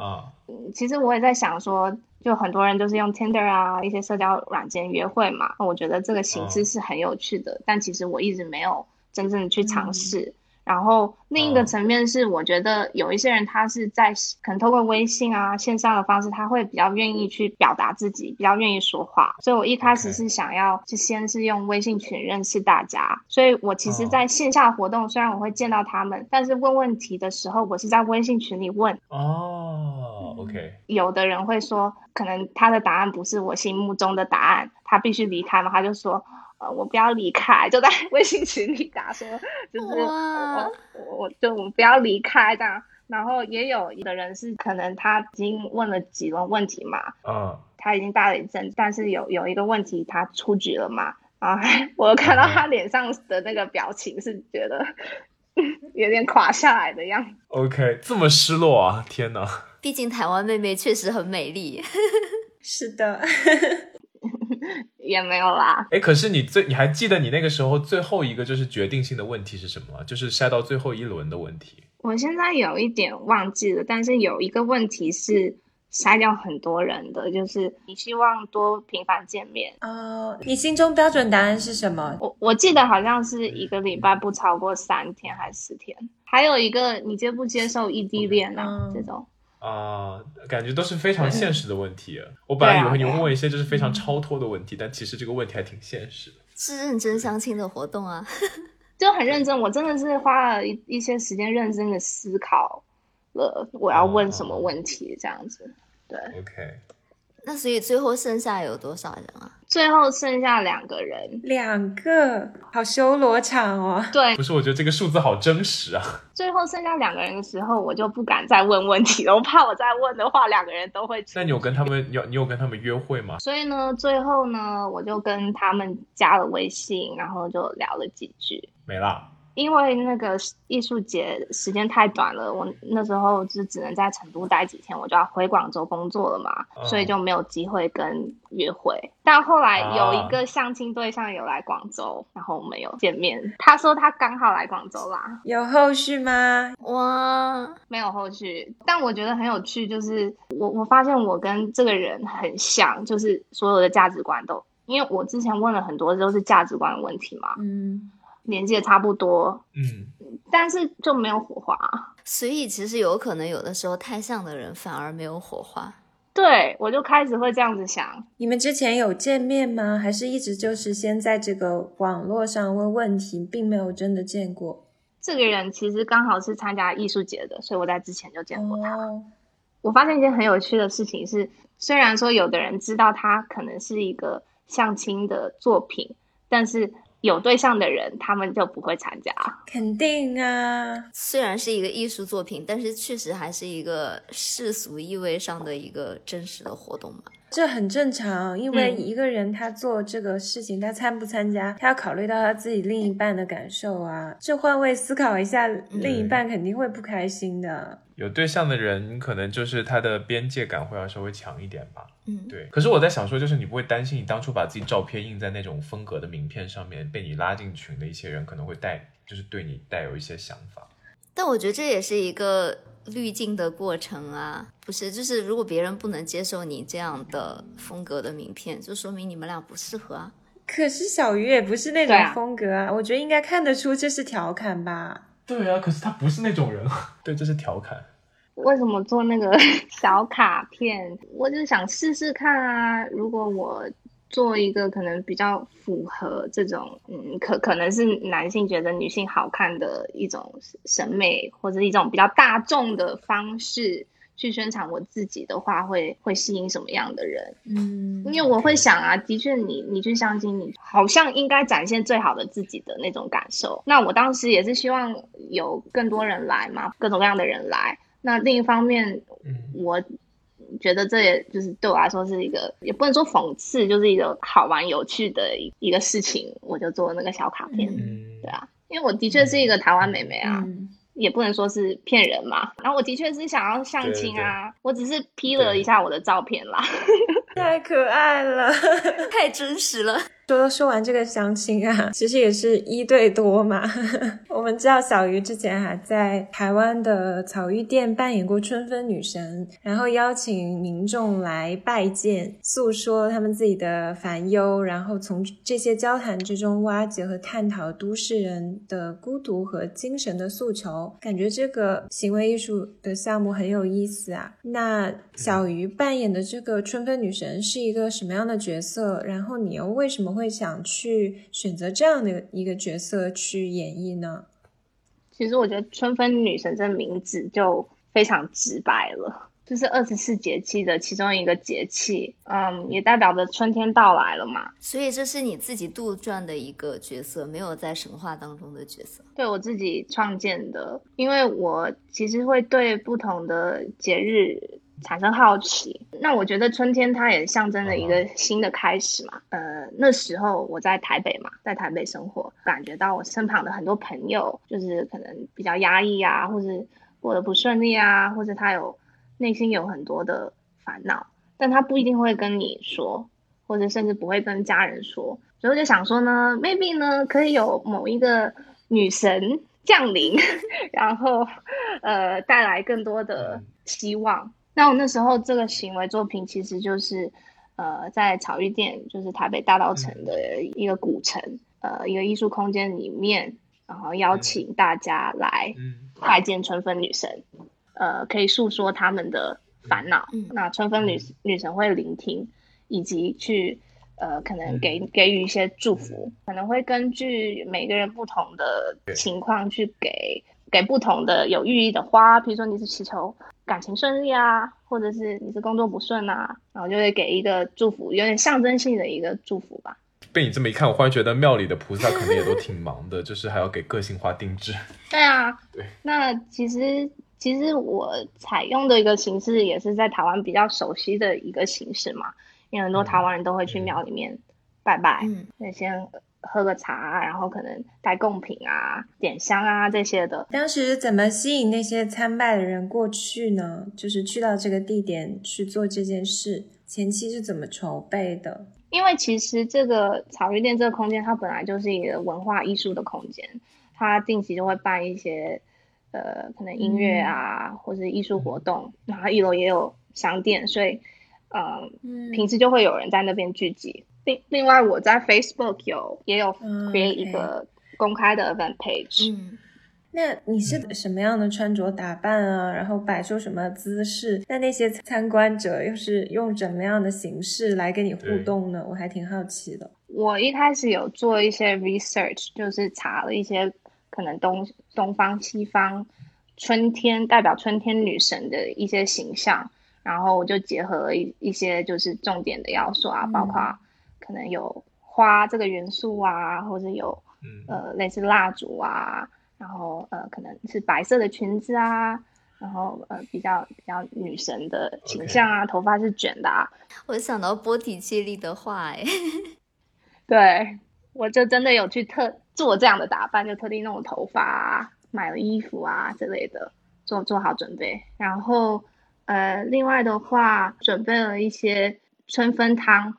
其实我也在想说。就很多人都是用 Tinder 啊，一些社交软件约会嘛。我觉得这个形式是很有趣的，但其实我一直没有真正的去尝试。然后另一个层面是，我觉得有一些人他是在可能通过微信啊线上的方式，他会比较愿意去表达自己，比较愿意说话。所以我一开始是想要就先是用微信群认识大家。所以我其实在线下活动，虽然我会见到他们，但是问问题的时候，我是在微信群里问。哦，OK。有的人会说，可能他的答案不是我心目中的答案，他必须离开嘛，他就说。我不要离开，就在 *laughs* 微信群里打说，就是我我就我不要离开这样。然后也有一个人是可能他已经问了几轮问题嘛，嗯，他已经待了一阵，但是有有一个问题他出局了嘛，然后我看到他脸上的那个表情是觉得 *laughs* 有点垮下来的样子。OK，这么失落啊！天哪，毕竟台湾妹妹确实很美丽。*laughs* 是的。*laughs* 也没有啦。哎，可是你最你还记得你那个时候最后一个就是决定性的问题是什么？就是筛到最后一轮的问题。我现在有一点忘记了，但是有一个问题是筛掉很多人的，就是你希望多频繁见面。哦，你心中标准答案是什么？我我记得好像是一个礼拜不超过三天还是四天。还有一个，你接不接受异地恋啊？这种。啊，感觉都是非常现实的问题。我本来以为你会问一些就是非常超脱的问题，但其实这个问题还挺现实的。是认真相亲的活动啊，*laughs* 就很认真。我真的是花了一一些时间认真的思考了我要问什么问题，这样子。对，OK。那所以最后剩下有多少人啊？最后剩下两个人，两个，好修罗场哦。对，不是，我觉得这个数字好真实啊。最后剩下两个人的时候，我就不敢再问问题了，我怕我再问的话，两个人都会。那你有跟他们有你有跟他们约会吗？所以呢，最后呢，我就跟他们加了微信，然后就聊了几句，没了。因为那个艺术节时间太短了，我那时候就只能在成都待几天，我就要回广州工作了嘛，所以就没有机会跟约会。但后来有一个相亲对象有来广州，然后我们有见面。他说他刚好来广州啦，有后续吗？我，没有后续。但我觉得很有趣，就是我我发现我跟这个人很像，就是所有的价值观都，因为我之前问了很多都是价值观的问题嘛，嗯。年纪也差不多，嗯，但是就没有火花，所以其实有可能有的时候太像的人反而没有火花。对，我就开始会这样子想。你们之前有见面吗？还是一直就是先在这个网络上问问题，并没有真的见过？这个人其实刚好是参加艺术节的，所以我在之前就见过他。我发现一件很有趣的事情是，虽然说有的人知道他可能是一个相亲的作品。但是有对象的人他们就不会参加。肯定啊，虽然是一个艺术作品，但是确实还是一个世俗意味上的一个真实的活动嘛。这很正常，因为一个人他做这个事情，他参不参加，他要考虑到他自己另一半的感受啊。这换位思考一下，另一半肯定会不开心的。有对象的人，可能就是他的边界感会要稍微强一点吧。嗯，对。可是我在想说，就是你不会担心，你当初把自己照片印在那种风格的名片上面，被你拉进群的一些人，可能会带，就是对你带有一些想法。但我觉得这也是一个。滤镜的过程啊，不是，就是如果别人不能接受你这样的风格的名片，就说明你们俩不适合啊。可是小鱼也不是那种风格啊，我觉得应该看得出这是调侃吧。对啊，可是他不是那种人。*laughs* 对，这是调侃。为什么做那个 *laughs* 小卡片？我就是想试试看啊。如果我。做一个可能比较符合这种，嗯，可可能是男性觉得女性好看的一种审美，或者一种比较大众的方式去宣传我自己的话，会会吸引什么样的人？嗯，因为我会想啊，的确，你你去相亲，你好像应该展现最好的自己的那种感受。那我当时也是希望有更多人来嘛，各种各样的人来。那另一方面，我。觉得这也就是对我来说是一个，也不能说讽刺，就是一个好玩有趣的一一个事情。我就做那个小卡片，对啊，因为我的确是一个台湾妹妹啊，也不能说是骗人嘛。然后我的确是想要相亲啊，我只是 P 了一下我的照片啦。*laughs* 太可爱了，*laughs* 太真实了。说说完这个相亲啊，*laughs* 其实也是一对多嘛。*laughs* 我们知道小鱼之前还在台湾的草玉店扮演过春分女神，然后邀请民众来拜见，诉说他们自己的烦忧，然后从这些交谈之中挖掘和探讨都市人的孤独和精神的诉求。感觉这个行为艺术的项目很有意思啊。那小鱼扮演的这个春分女神是一个什么样的角色？然后你又为什么？会想去选择这样的一个角色去演绎呢？其实我觉得“春分女神”这名字就非常直白了，就是二十四节气的其中一个节气，嗯，也代表着春天到来了嘛。所以这是你自己杜撰的一个角色，没有在神话当中的角色。对我自己创建的，因为我其实会对不同的节日。产生好奇，那我觉得春天它也象征着一个新的开始嘛。呃，那时候我在台北嘛，在台北生活，感觉到我身旁的很多朋友，就是可能比较压抑啊，或者过得不顺利啊，或者他有内心有很多的烦恼，但他不一定会跟你说，或者甚至不会跟家人说。所以我就想说呢，maybe 呢，可以有某一个女神降临，*laughs* 然后呃，带来更多的希望。那我那时候这个行为作品其实就是，呃，在草玉店，就是台北大道城的一个古城，呃，一个艺术空间里面，然后邀请大家来拜见春分女神，呃，可以诉说他们的烦恼。那春分女女神会聆听，以及去呃，可能给给予一些祝福，可能会根据每个人不同的情况去给。给不同的有寓意的花，比如说你是祈求感情顺利啊，或者是你是工作不顺啊，然后就会给一个祝福，有点象征性的一个祝福吧。被你这么一看，我忽然觉得庙里的菩萨可能也都挺忙的，*laughs* 就是还要给个性化定制。对啊，对。那其实其实我采用的一个形式也是在台湾比较熟悉的一个形式嘛，因为很多台湾人都会去庙里面拜拜，嗯，那先。喝个茶，然后可能带贡品啊、点香啊这些的。当时怎么吸引那些参拜的人过去呢？就是去到这个地点去做这件事，前期是怎么筹备的？因为其实这个草鱼店这个空间，它本来就是一个文化艺术的空间，它定期就会办一些呃可能音乐啊或是艺术活动，然后一楼也有商店，所以嗯平时就会有人在那边聚集。另另外，我在 Facebook 有也有 create 一个公开的 event page。嗯，那你是什么样的穿着打扮啊？然后摆出什么姿势？那那些参观者又是用怎么样的形式来跟你互动呢？我还挺好奇的。我一开始有做一些 research，就是查了一些可能东东方、西方春天代表春天女神的一些形象，然后我就结合了一一些就是重点的要素啊，包括。可能有花这个元素啊，或者有呃类似蜡烛啊，然后呃可能是白色的裙子啊，然后呃比较比较女神的形象啊，头发是卷的啊。我想到波提切利的话，哎，*laughs* 对，我就真的有去特做这样的打扮，就特地弄头发啊、买了衣服啊之类的，做做好准备，然后。呃，另外的话，准备了一些春分汤。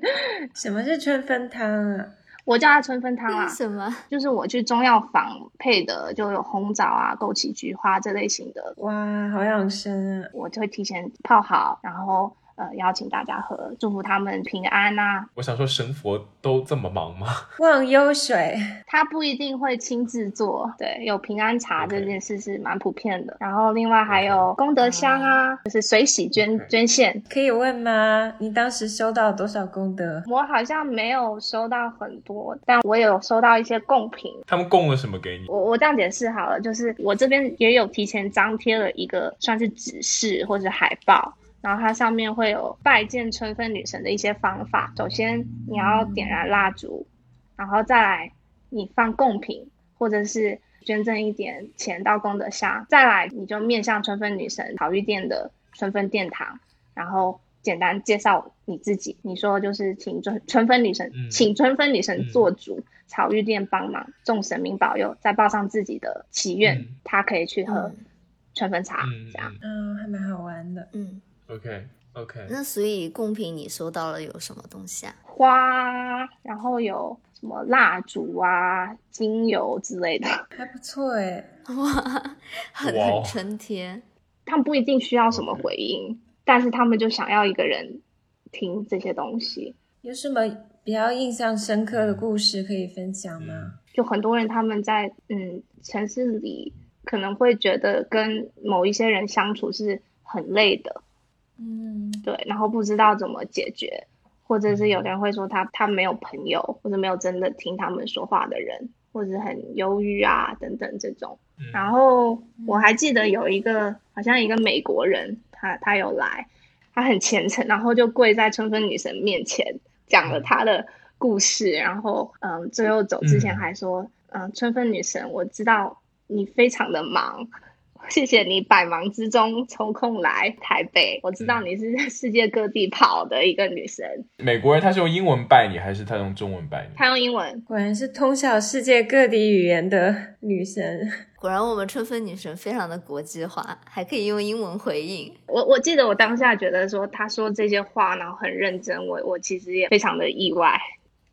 *laughs* 什么是春分汤啊？我叫它春分汤啊。什么？就是我去中药房配的，就有红枣啊、枸杞、菊花这类型的。哇，好养生啊！我就会提前泡好，然后。呃，邀请大家喝，祝福他们平安呐。我想说，神佛都这么忙吗？*laughs* 忘忧水，他不一定会亲自做。对，有平安茶这件事是蛮普遍的。然后另外还有功德箱啊，就是随喜捐捐献。可以问吗？你当时收到多少功德？我好像没有收到很多，但我有收到一些贡品。他们供了什么给你？我我这样解释好了，就是我这边也有提前张贴了一个算是指示或者海报。然后它上面会有拜见春分女神的一些方法。首先你要点燃蜡烛，然后再来你放贡品，或者是捐赠一点钱到功德箱。再来你就面向春分女神草玉殿的春分殿堂，然后简单介绍你自己。你说就是请春春分女神，请春分女神做主，草玉殿帮忙，众神明保佑，再报上自己的祈愿，他可以去喝春分茶，这样。嗯，还蛮好玩的。嗯。OK，OK。那所以贡品你收到了有什么东西啊？花，然后有什么蜡烛啊、精油之类的，还不错哎。哇，很很春天。他们不一定需要什么回应，但是他们就想要一个人听这些东西。有什么比较印象深刻的故事可以分享吗？就很多人他们在嗯城市里可能会觉得跟某一些人相处是很累的。嗯，对，然后不知道怎么解决，或者是有人会说他他没有朋友，或者没有真的听他们说话的人，或者很忧郁啊等等这种。然后我还记得有一个好像一个美国人，他他有来，他很虔诚，然后就跪在春分女神面前讲了他的故事，然后嗯，最后走之前还说，嗯，春分女神，我知道你非常的忙。谢谢你百忙之中抽空来台北，我知道你是在世界各地跑的一个女神。美国人他是用英文拜你，还是他用中文拜你？他用英文，果然是通晓世界各地语言的女神。果然我们春分女神非常的国际化，还可以用英文回应。我我记得我当下觉得说她说这些话，然后很认真，我我其实也非常的意外。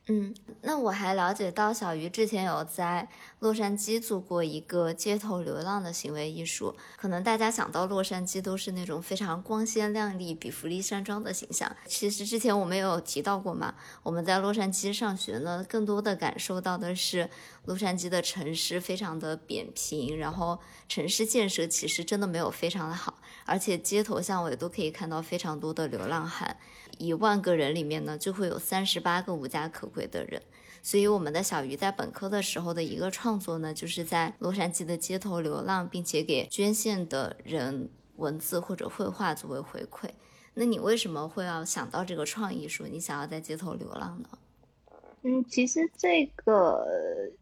嗯，那我还了解到小鱼之前有在洛杉矶做过一个街头流浪的行为艺术。可能大家想到洛杉矶都是那种非常光鲜亮丽、比弗利山庄的形象。其实之前我们有提到过嘛，我们在洛杉矶上学呢，更多的感受到的是洛杉矶的城市非常的扁平，然后城市建设其实真的没有非常的好，而且街头巷尾都可以看到非常多的流浪汉。一万个人里面呢，就会有三十八个无家可归的人。所以，我们的小鱼在本科的时候的一个创作呢，就是在洛杉矶的街头流浪，并且给捐献的人文字或者绘画作为回馈。那你为什么会要想到这个创意，说你想要在街头流浪呢？嗯，其实这个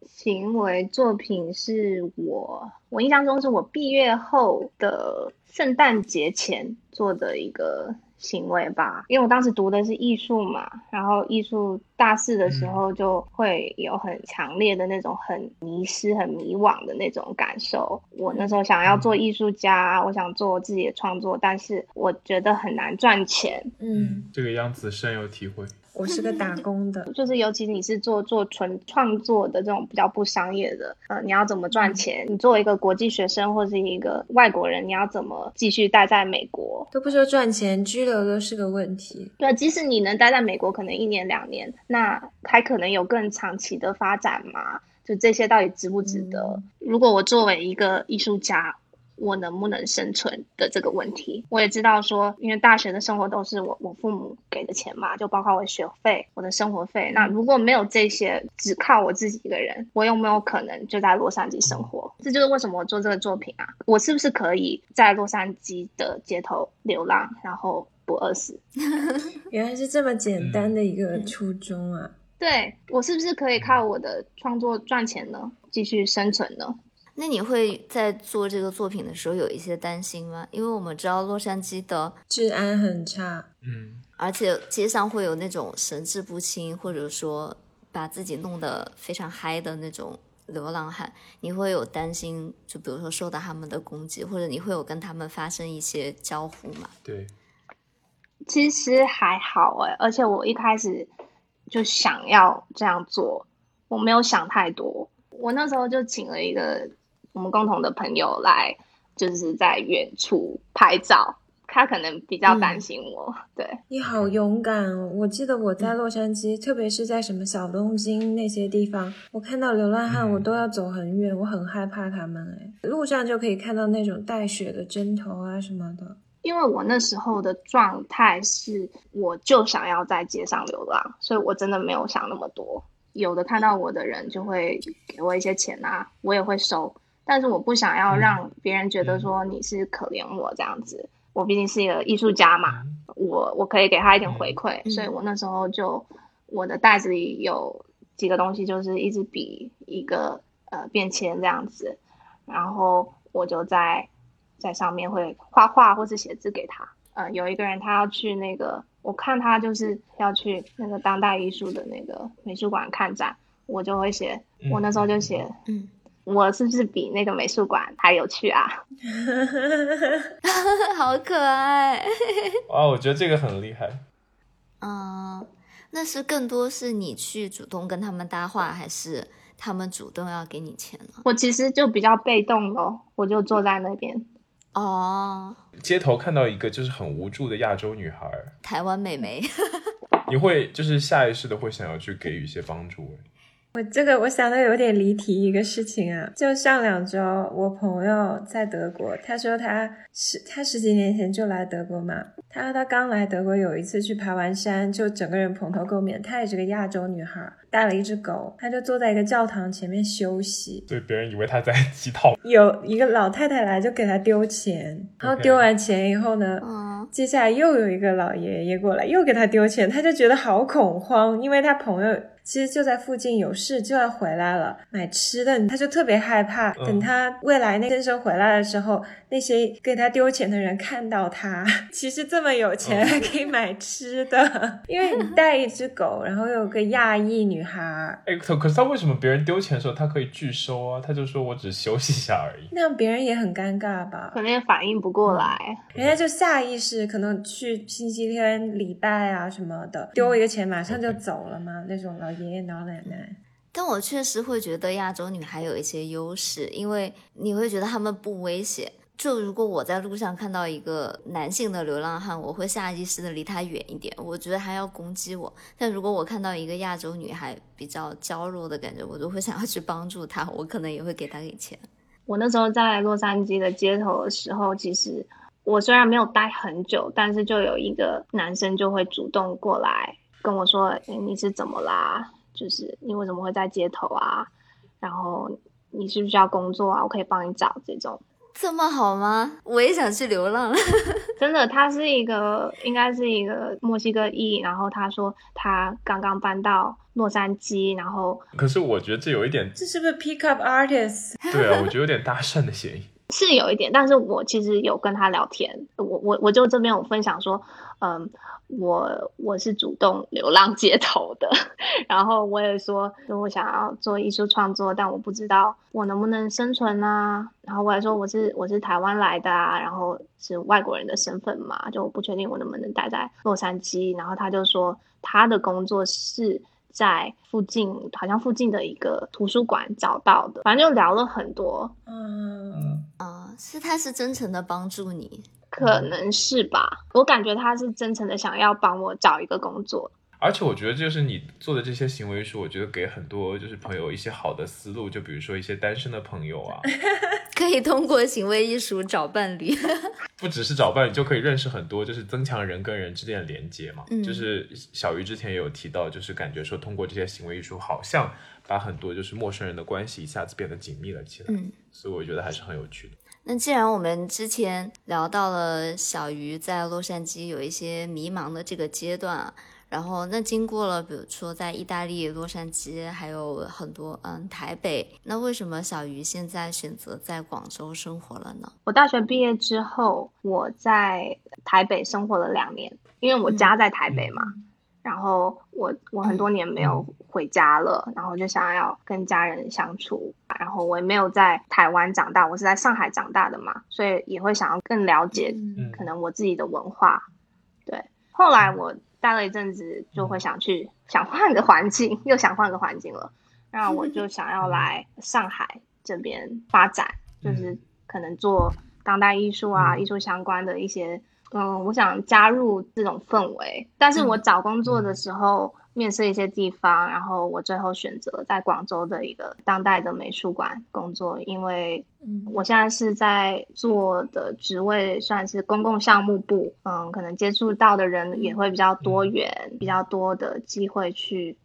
行为作品是我，我印象中是我毕业后的圣诞节前做的一个。行为吧，因为我当时读的是艺术嘛，然后艺术大四的时候就会有很强烈的那种很迷失、很迷惘的那种感受。我那时候想要做艺术家，我想做我自己的创作，但是我觉得很难赚钱。嗯，这个样子深有体会。我是个打工的，*laughs* 就是尤其你是做做纯创作的这种比较不商业的，呃，你要怎么赚钱？你作为一个国际学生或者是一个外国人，你要怎么继续待在美国？都不说赚钱，居留都是个问题。对，即使你能待在美国，可能一年两年，那还可能有更长期的发展吗？就这些到底值不值得？如果我作为一个艺术家。我能不能生存的这个问题，我也知道说，因为大学的生活都是我我父母给的钱嘛，就包括我的学费、我的生活费。那如果没有这些，只靠我自己一个人，我有没有可能就在洛杉矶生活？这就是为什么我做这个作品啊！我是不是可以在洛杉矶的街头流浪，然后不饿死？*laughs* 原来是这么简单的一个初衷啊！对我是不是可以靠我的创作赚钱呢？继续生存呢？那你会在做这个作品的时候有一些担心吗？因为我们知道洛杉矶的治安很差，嗯，而且街上会有那种神志不清，或者说把自己弄得非常嗨的那种流浪汉，你会有担心？就比如说受到他们的攻击，或者你会有跟他们发生一些交互吗？对，其实还好哎，而且我一开始就想要这样做，我没有想太多。我那时候就请了一个我们共同的朋友来，就是在远处拍照。他可能比较担心我。对你好勇敢哦！我记得我在洛杉矶，特别是在什么小东京那些地方，我看到流浪汉，我都要走很远，我很害怕他们。哎，路上就可以看到那种带血的针头啊什么的。因为我那时候的状态是，我就想要在街上流浪，所以我真的没有想那么多。有的看到我的人就会给我一些钱啊，我也会收，但是我不想要让别人觉得说你是可怜我这样子。我毕竟是一个艺术家嘛，我我可以给他一点回馈，所以我那时候就我的袋子里有几个东西，就是一支笔、一个呃便签这样子，然后我就在在上面会画画或是写字给他。呃，有一个人他要去那个，我看他就是要去那个当代艺术的那个美术馆看展，我就会写，我那时候就写，嗯。我是不是比那个美术馆还有趣啊？*laughs* 好可爱！哇，我觉得这个很厉害。嗯，那是更多是你去主动跟他们搭话，还是他们主动要给你钱呢？我其实就比较被动咯，我就坐在那边。哦，街头看到一个就是很无助的亚洲女孩，台湾美眉，*laughs* 你会就是下意识的会想要去给予一些帮助。我这个我想的有点离题，一个事情啊，就上两周，我朋友在德国，他说他十他十几年前就来德国嘛，他说他刚来德国有一次去爬完山，就整个人蓬头垢面，她也是个亚洲女孩，带了一只狗，他就坐在一个教堂前面休息，对，别人以为他在乞讨，有一个老太太来就给他丢钱，然后丢完钱以后呢，接下来又有一个老爷爷过来又给他丢钱，他就觉得好恐慌，因为他朋友。其实就在附近有事就要回来了，买吃的，他就特别害怕。等他未来那先生回来的时候，那些给他丢钱的人看到他，*laughs* 其实这么有钱还可以买吃的，因为你带一只狗，然后有个亚裔女孩。哎，可可是他为什么别人丢钱的时候他可以拒收啊？他就说我只休息一下而已。那样别人也很尴尬吧？可能也反应不过来，人家就下意识可能去星期天礼拜啊什么的，丢一个钱马上就走了嘛，那种老。爷爷老奶奶，但我确实会觉得亚洲女孩有一些优势，因为你会觉得他们不危险。就如果我在路上看到一个男性的流浪汉，我会下意识的离他远一点，我觉得他要攻击我。但如果我看到一个亚洲女孩比较娇弱的感觉，我就会想要去帮助她，我可能也会给她给钱。我那时候在洛杉矶的街头的时候，其实我虽然没有待很久，但是就有一个男生就会主动过来。跟我说，你是怎么啦？就是你为什么会在街头啊？然后你需不需要工作啊？我可以帮你找这种，这么好吗？我也想去流浪。*laughs* 真的，他是一个，应该是一个墨西哥裔。然后他说他刚刚搬到洛杉矶，然后可是我觉得这有一点，这是不是 pick up artist？*laughs* 对啊，我觉得有点搭讪的嫌疑。*laughs* 是有一点，但是我其实有跟他聊天，我我我就这边有分享说，嗯。我我是主动流浪街头的，*laughs* 然后我也说，我想要做艺术创作，但我不知道我能不能生存啊。然后我还说我是我是台湾来的啊，然后是外国人的身份嘛，就我不确定我能不能待在洛杉矶。然后他就说他的工作是在附近，好像附近的一个图书馆找到的，反正就聊了很多。嗯啊，是他是真诚的帮助你。可能是吧，我感觉他是真诚的想要帮我找一个工作，而且我觉得就是你做的这些行为是，我觉得给很多就是朋友一些好的思路，就比如说一些单身的朋友啊，*laughs* 可以通过行为艺术找伴侣，*laughs* 不只是找伴侣，就可以认识很多，就是增强人跟人之间的连接嘛。就是小鱼之前也有提到，就是感觉说通过这些行为艺术，好像把很多就是陌生人的关系一下子变得紧密了起来，嗯，所以我觉得还是很有趣的。那既然我们之前聊到了小鱼在洛杉矶有一些迷茫的这个阶段啊，然后那经过了，比如说在意大利洛杉矶，还有很多嗯台北，那为什么小鱼现在选择在广州生活了呢？我大学毕业之后，我在台北生活了两年，因为我家在台北嘛。然后我我很多年没有回家了，然后就想要跟家人相处。然后我也没有在台湾长大，我是在上海长大的嘛，所以也会想要更了解可能我自己的文化。对，后来我待了一阵子，就会想去想换个环境，*laughs* 又想换个环境了。那我就想要来上海这边发展，就是可能做当代艺术啊、艺术相关的一些。嗯，我想加入这种氛围，但是我找工作的时候面试一些地方，然后我最后选择在广州的一个当代的美术馆工作，因为我现在是在做的职位算是公共项目部，嗯，可能接触到的人也会比较多元，比较多的机会去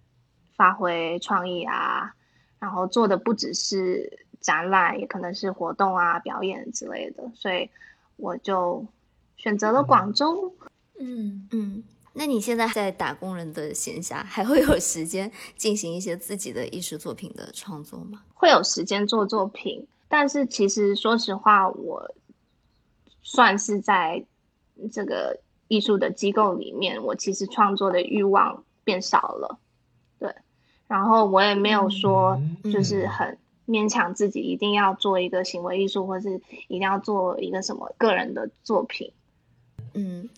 发挥创意啊，然后做的不只是展览，也可能是活动啊、表演之类的，所以我就。选择了广州，嗯嗯，那你现在在打工人的闲暇，还会有时间进行一些自己的艺术作品的创作吗？会有时间做作品，但是其实说实话，我算是在这个艺术的机构里面，我其实创作的欲望变少了，对，然后我也没有说就是很。勉强自己一定要做一个行为艺术，或是一定要做一个什么个人的作品。嗯，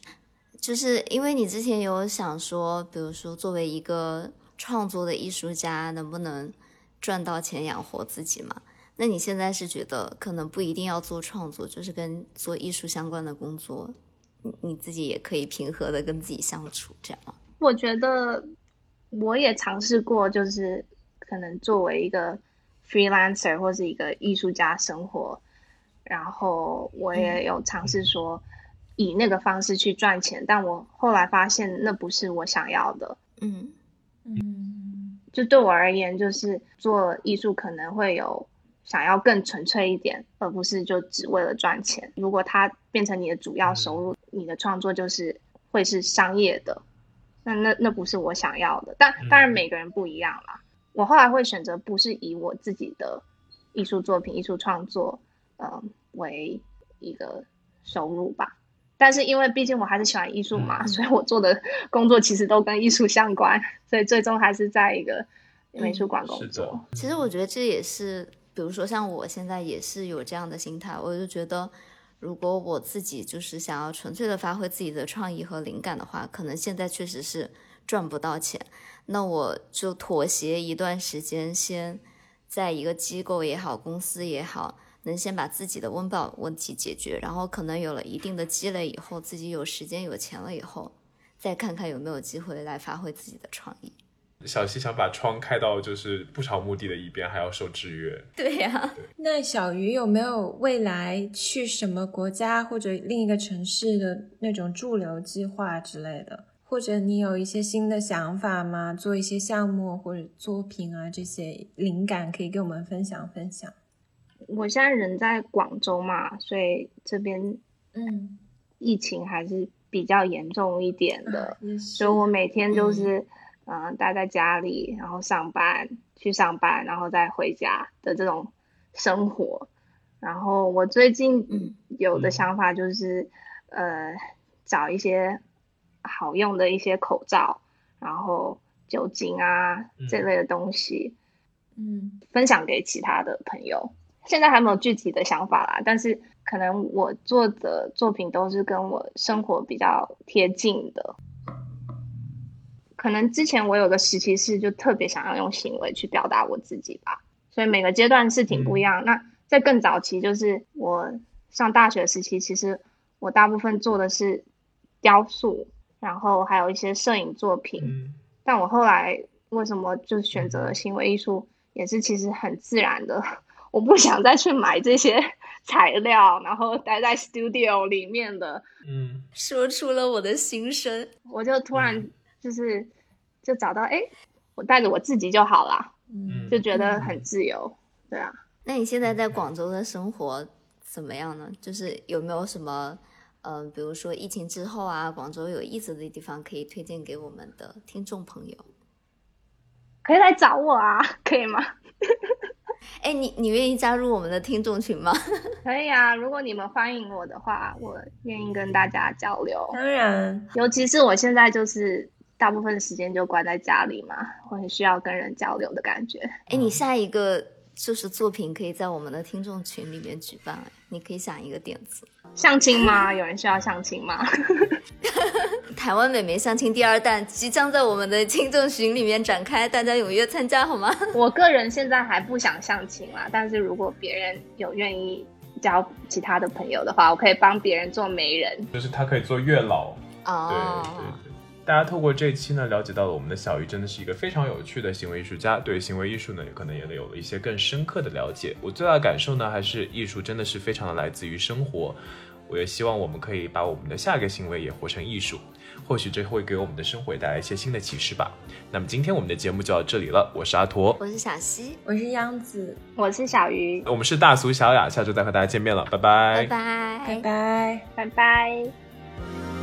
就是因为你之前有想说，比如说作为一个创作的艺术家，能不能赚到钱养活自己嘛？那你现在是觉得可能不一定要做创作，就是跟做艺术相关的工作，你你自己也可以平和的跟自己相处，这样吗？我觉得我也尝试过，就是可能作为一个。freelancer 或是一个艺术家生活，然后我也有尝试说以那个方式去赚钱，但我后来发现那不是我想要的。嗯嗯，就对我而言，就是做艺术可能会有想要更纯粹一点，而不是就只为了赚钱。如果它变成你的主要收入，你的创作就是会是商业的，那那那不是我想要的。但当然每个人不一样啦。我后来会选择不是以我自己的艺术作品、艺术创作，嗯，为一个收入吧。但是因为毕竟我还是喜欢艺术嘛，所以我做的工作其实都跟艺术相关，所以最终还是在一个美术馆工作。其实我觉得这也是，比如说像我现在也是有这样的心态，我就觉得如果我自己就是想要纯粹的发挥自己的创意和灵感的话，可能现在确实是赚不到钱。那我就妥协一段时间，先在一个机构也好，公司也好，能先把自己的温饱问题解决，然后可能有了一定的积累以后，自己有时间有钱了以后，再看看有没有机会来发挥自己的创意。小溪想把窗开到就是不朝目的的一边，还要受制约。对呀。那小鱼有没有未来去什么国家或者另一个城市的那种驻留计划之类的？或者你有一些新的想法吗？做一些项目或者作品啊，这些灵感可以跟我们分享分享。我现在人在广州嘛，所以这边嗯，疫情还是比较严重一点的，所以我每天就是嗯待在家里，然后上班去上班，然后再回家的这种生活。然后我最近有的想法就是呃找一些。好用的一些口罩，然后酒精啊这类的东西，嗯，分享给其他的朋友。现在还没有具体的想法啦，但是可能我做的作品都是跟我生活比较贴近的。可能之前我有个时期是就特别想要用行为去表达我自己吧，所以每个阶段是挺不一样。那在更早期，就是我上大学时期，其实我大部分做的是雕塑。然后还有一些摄影作品，但我后来为什么就选择了行为艺术，也是其实很自然的。我不想再去买这些 *laughs* 材料，然后待在 studio 里面的。嗯，说出了我的心声，我就突然就是就找到，哎，我带着我自己就好了，嗯，就觉得很自由。对啊，那你现在在广州的生活怎么样呢？就是有没有什么？嗯，比如说疫情之后啊，广州有意思的地方可以推荐给我们的听众朋友？可以来找我啊，可以吗？哎，你你愿意加入我们的听众群吗？*laughs* 可以啊，如果你们欢迎我的话，我愿意跟大家交流。当然，尤其是我现在就是大部分时间就关在家里嘛，我很需要跟人交流的感觉。哎，你下一个就是作品可以在我们的听众群里面举办，你可以想一个点子。相亲吗？有人需要相亲吗？*laughs* *laughs* 台湾美眉相亲第二弹即将在我们的听众群里面展开，大家踊跃参加好吗？*laughs* 我个人现在还不想相亲啦，但是如果别人有愿意交其他的朋友的话，我可以帮别人做媒人，就是他可以做月老。哦，对对对。大家透过这期呢，了解到了我们的小鱼真的是一个非常有趣的行为艺术家，对行为艺术呢，也可能也有了一些更深刻的了解。我最大的感受呢，还是艺术真的是非常的来自于生活。我也希望我们可以把我们的下一个行为也活成艺术，或许这会给我们的生活带来一些新的启示吧。那么今天我们的节目就到这里了，我是阿驼，我是小溪，我是央子，我是小鱼，我们是大俗小雅，下周再和大家见面了，拜拜，拜拜，拜拜，拜拜。